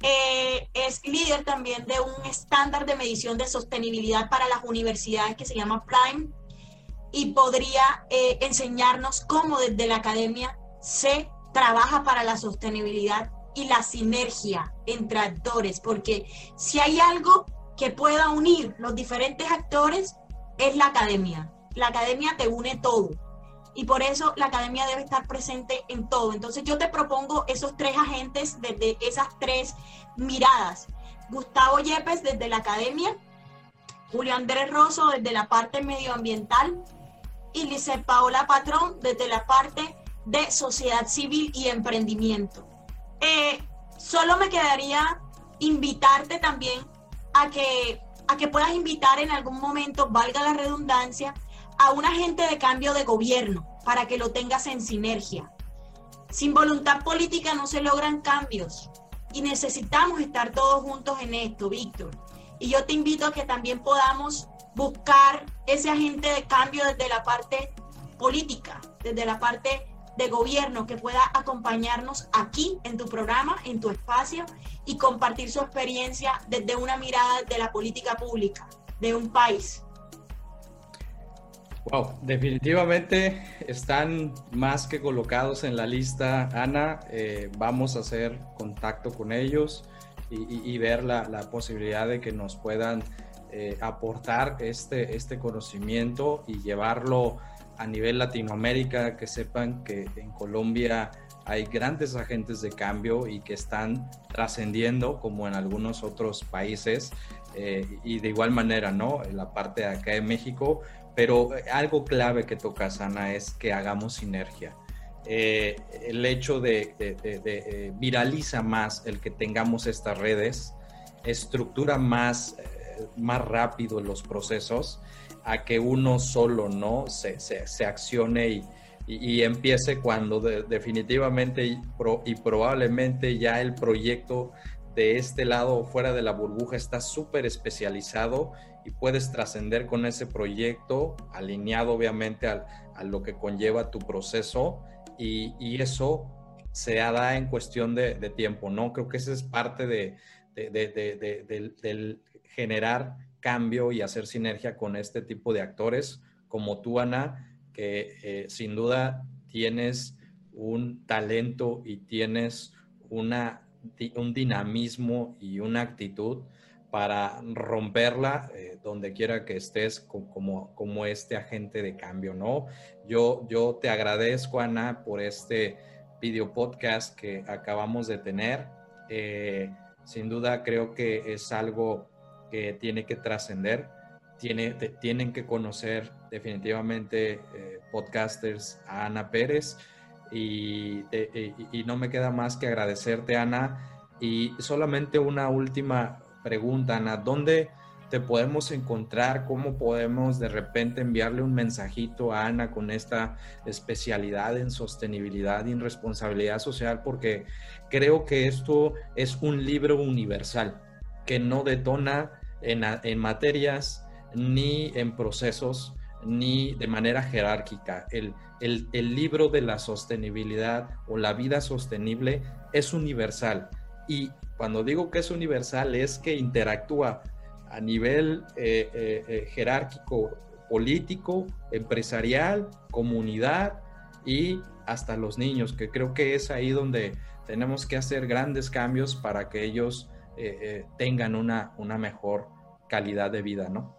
Eh, es líder también de un estándar de medición de sostenibilidad para las universidades que se llama Prime y podría eh, enseñarnos cómo desde la academia se trabaja para la sostenibilidad y la sinergia entre actores, porque si hay algo que pueda unir los diferentes actores, es la academia. La academia te une todo. Y por eso la academia debe estar presente en todo. Entonces yo te propongo esos tres agentes desde esas tres miradas. Gustavo Yepes desde la academia, Julio Andrés Rosso desde la parte medioambiental y Lice Paola Patrón desde la parte de sociedad civil y emprendimiento. Eh, solo me quedaría invitarte también a que, a que puedas invitar en algún momento, valga la redundancia, a un agente de cambio de gobierno para que lo tengas en sinergia. Sin voluntad política no se logran cambios y necesitamos estar todos juntos en esto, Víctor. Y yo te invito a que también podamos buscar ese agente de cambio desde la parte política, desde la parte de gobierno que pueda acompañarnos aquí en tu programa, en tu espacio y compartir su experiencia desde una mirada de la política pública de un país. Wow, definitivamente están más que colocados en la lista, Ana. Eh, vamos a hacer contacto con ellos y, ver la, la posibilidad de que nos puedan eh, aportar este, este conocimiento y llevarlo a nivel Latinoamérica, que sepan que en Colombia hay grandes agentes de cambio y que están trascendiendo como en algunos otros países eh, y de igual manera, ¿no? En la parte de acá de México, pero algo clave que toca, Sana, es que hagamos sinergia. Eh, el hecho de, de, viraliza más el que tengamos estas redes, estructura más más rápido los procesos a que uno solo no se, se, accione y, y, empiece cuando definitivamente y, probablemente ya el proyecto de este lado, fuera de la burbuja, estás súper especializado y puedes trascender con ese proyecto, alineado obviamente a, lo que conlleva tu proceso y, eso se da en cuestión de, tiempo, ¿no? Creo que esa es parte de, del generar cambio y hacer sinergia con este tipo de actores como tú, Ana, que eh, sin duda tienes un talento y tienes una, un dinamismo y una actitud para romperla eh, donde quiera que estés como, como este agente de cambio, ¿no? Yo, yo te agradezco, Ana, por este video podcast que acabamos de tener. Eh, sin duda creo que es algo que tiene que trascender. Tiene, tienen que conocer definitivamente eh, podcasters a Ana Pérez y, no me queda más que agradecerte Ana y solamente una última pregunta Ana, ¿dónde te podemos encontrar? ¿Cómo podemos de repente enviarle un mensajito a Ana con esta especialidad en sostenibilidad y responsabilidad social? Porque creo que esto es un libro universal que no detona en, materias ni en procesos ni de manera jerárquica. El, el, el, libro de la sostenibilidad o la vida sostenible es universal. Y cuando digo que es universal es que interactúa a nivel eh, eh, eh, jerárquico, político, empresarial, comunidad y hasta los niños, que creo que es ahí donde tenemos que hacer grandes cambios para que ellos tengan una, una mejor calidad de vida, ¿no?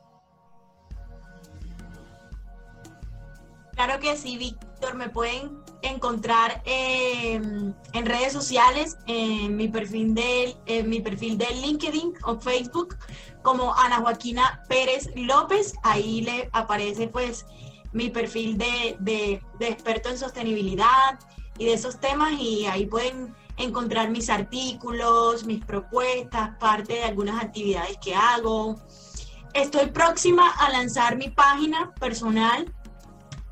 Claro que sí, Víctor. Me pueden encontrar en redes sociales, en mi perfil de, mi perfil de LinkedIn o Facebook, como Ana Joaquina Pérez López. Ahí le aparece pues mi perfil de, de, de experto en sostenibilidad y de esos temas y ahí pueden encontrar mis artículos, mis propuestas, parte de algunas actividades que hago. Estoy próxima a lanzar mi página personal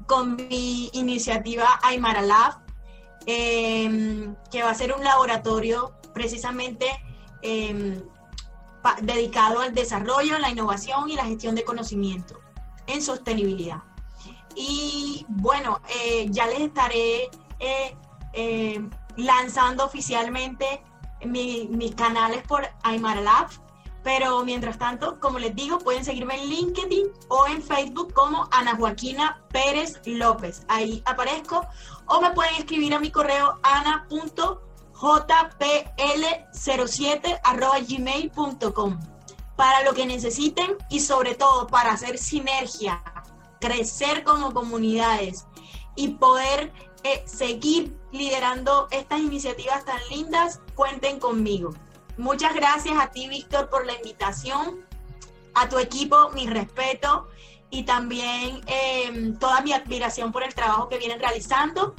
con mi iniciativa Aymara Lab, em, que va a ser un laboratorio precisamente em, dedicado al desarrollo, la innovación y la gestión de conocimiento en sostenibilidad. Y bueno, eh, ya les estaré eh, em, lanzando oficialmente mis canales por Aymara Lab pero mientras tanto, como les digo, pueden seguirme en LinkedIn o en Facebook como Ana Joaquina Pérez López. Ahí aparezco. O me pueden escribir a mi correo ana.jpl07 gmail.com para lo que necesiten y sobre todo para hacer sinergia, crecer como comunidades y poder seguir liderando estas iniciativas tan lindas, cuenten conmigo. Muchas gracias a ti, Víctor, por la invitación, a tu equipo, mi respeto y también em, toda mi admiración por el trabajo que vienen realizando.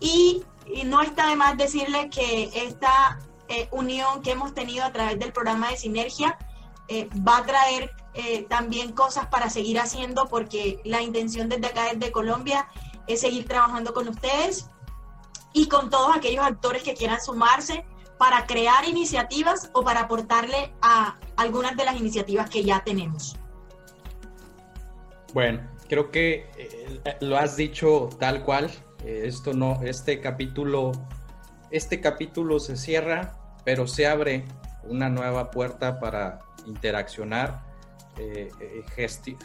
Y, no está de más decirles que esta eh, unión que hemos tenido a través del programa de Sinergia eh, va a traer eh, también cosas para seguir haciendo porque la intención desde acá, desde Colombia, es seguir trabajando con ustedes y con todos aquellos actores que quieran sumarse para crear iniciativas o para aportarle a algunas de las iniciativas que ya tenemos? Bueno, creo que eh, lo has dicho tal cual. Eh, esto no, este capítulo, este capítulo se cierra, pero se abre una nueva puerta para interaccionar, eh,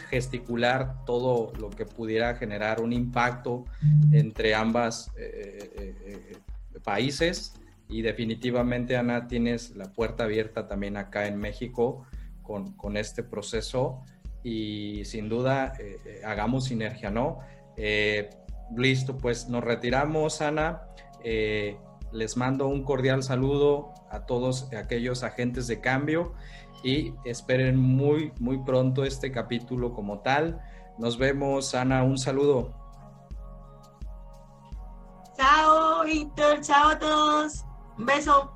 gesticular todo lo que pudiera generar un impacto entre ambas países y definitivamente, Ana, tienes la puerta abierta también acá en México con, este proceso y sin duda eh, eh, hagamos sinergia, ¿no? Eh, listo, pues nos retiramos, Ana. les mando un cordial saludo a todos aquellos agentes de cambio y esperen muy, muy pronto este capítulo como tal. Nos vemos, Ana, un saludo. Chao, Víctor, chao a todos. Un beso.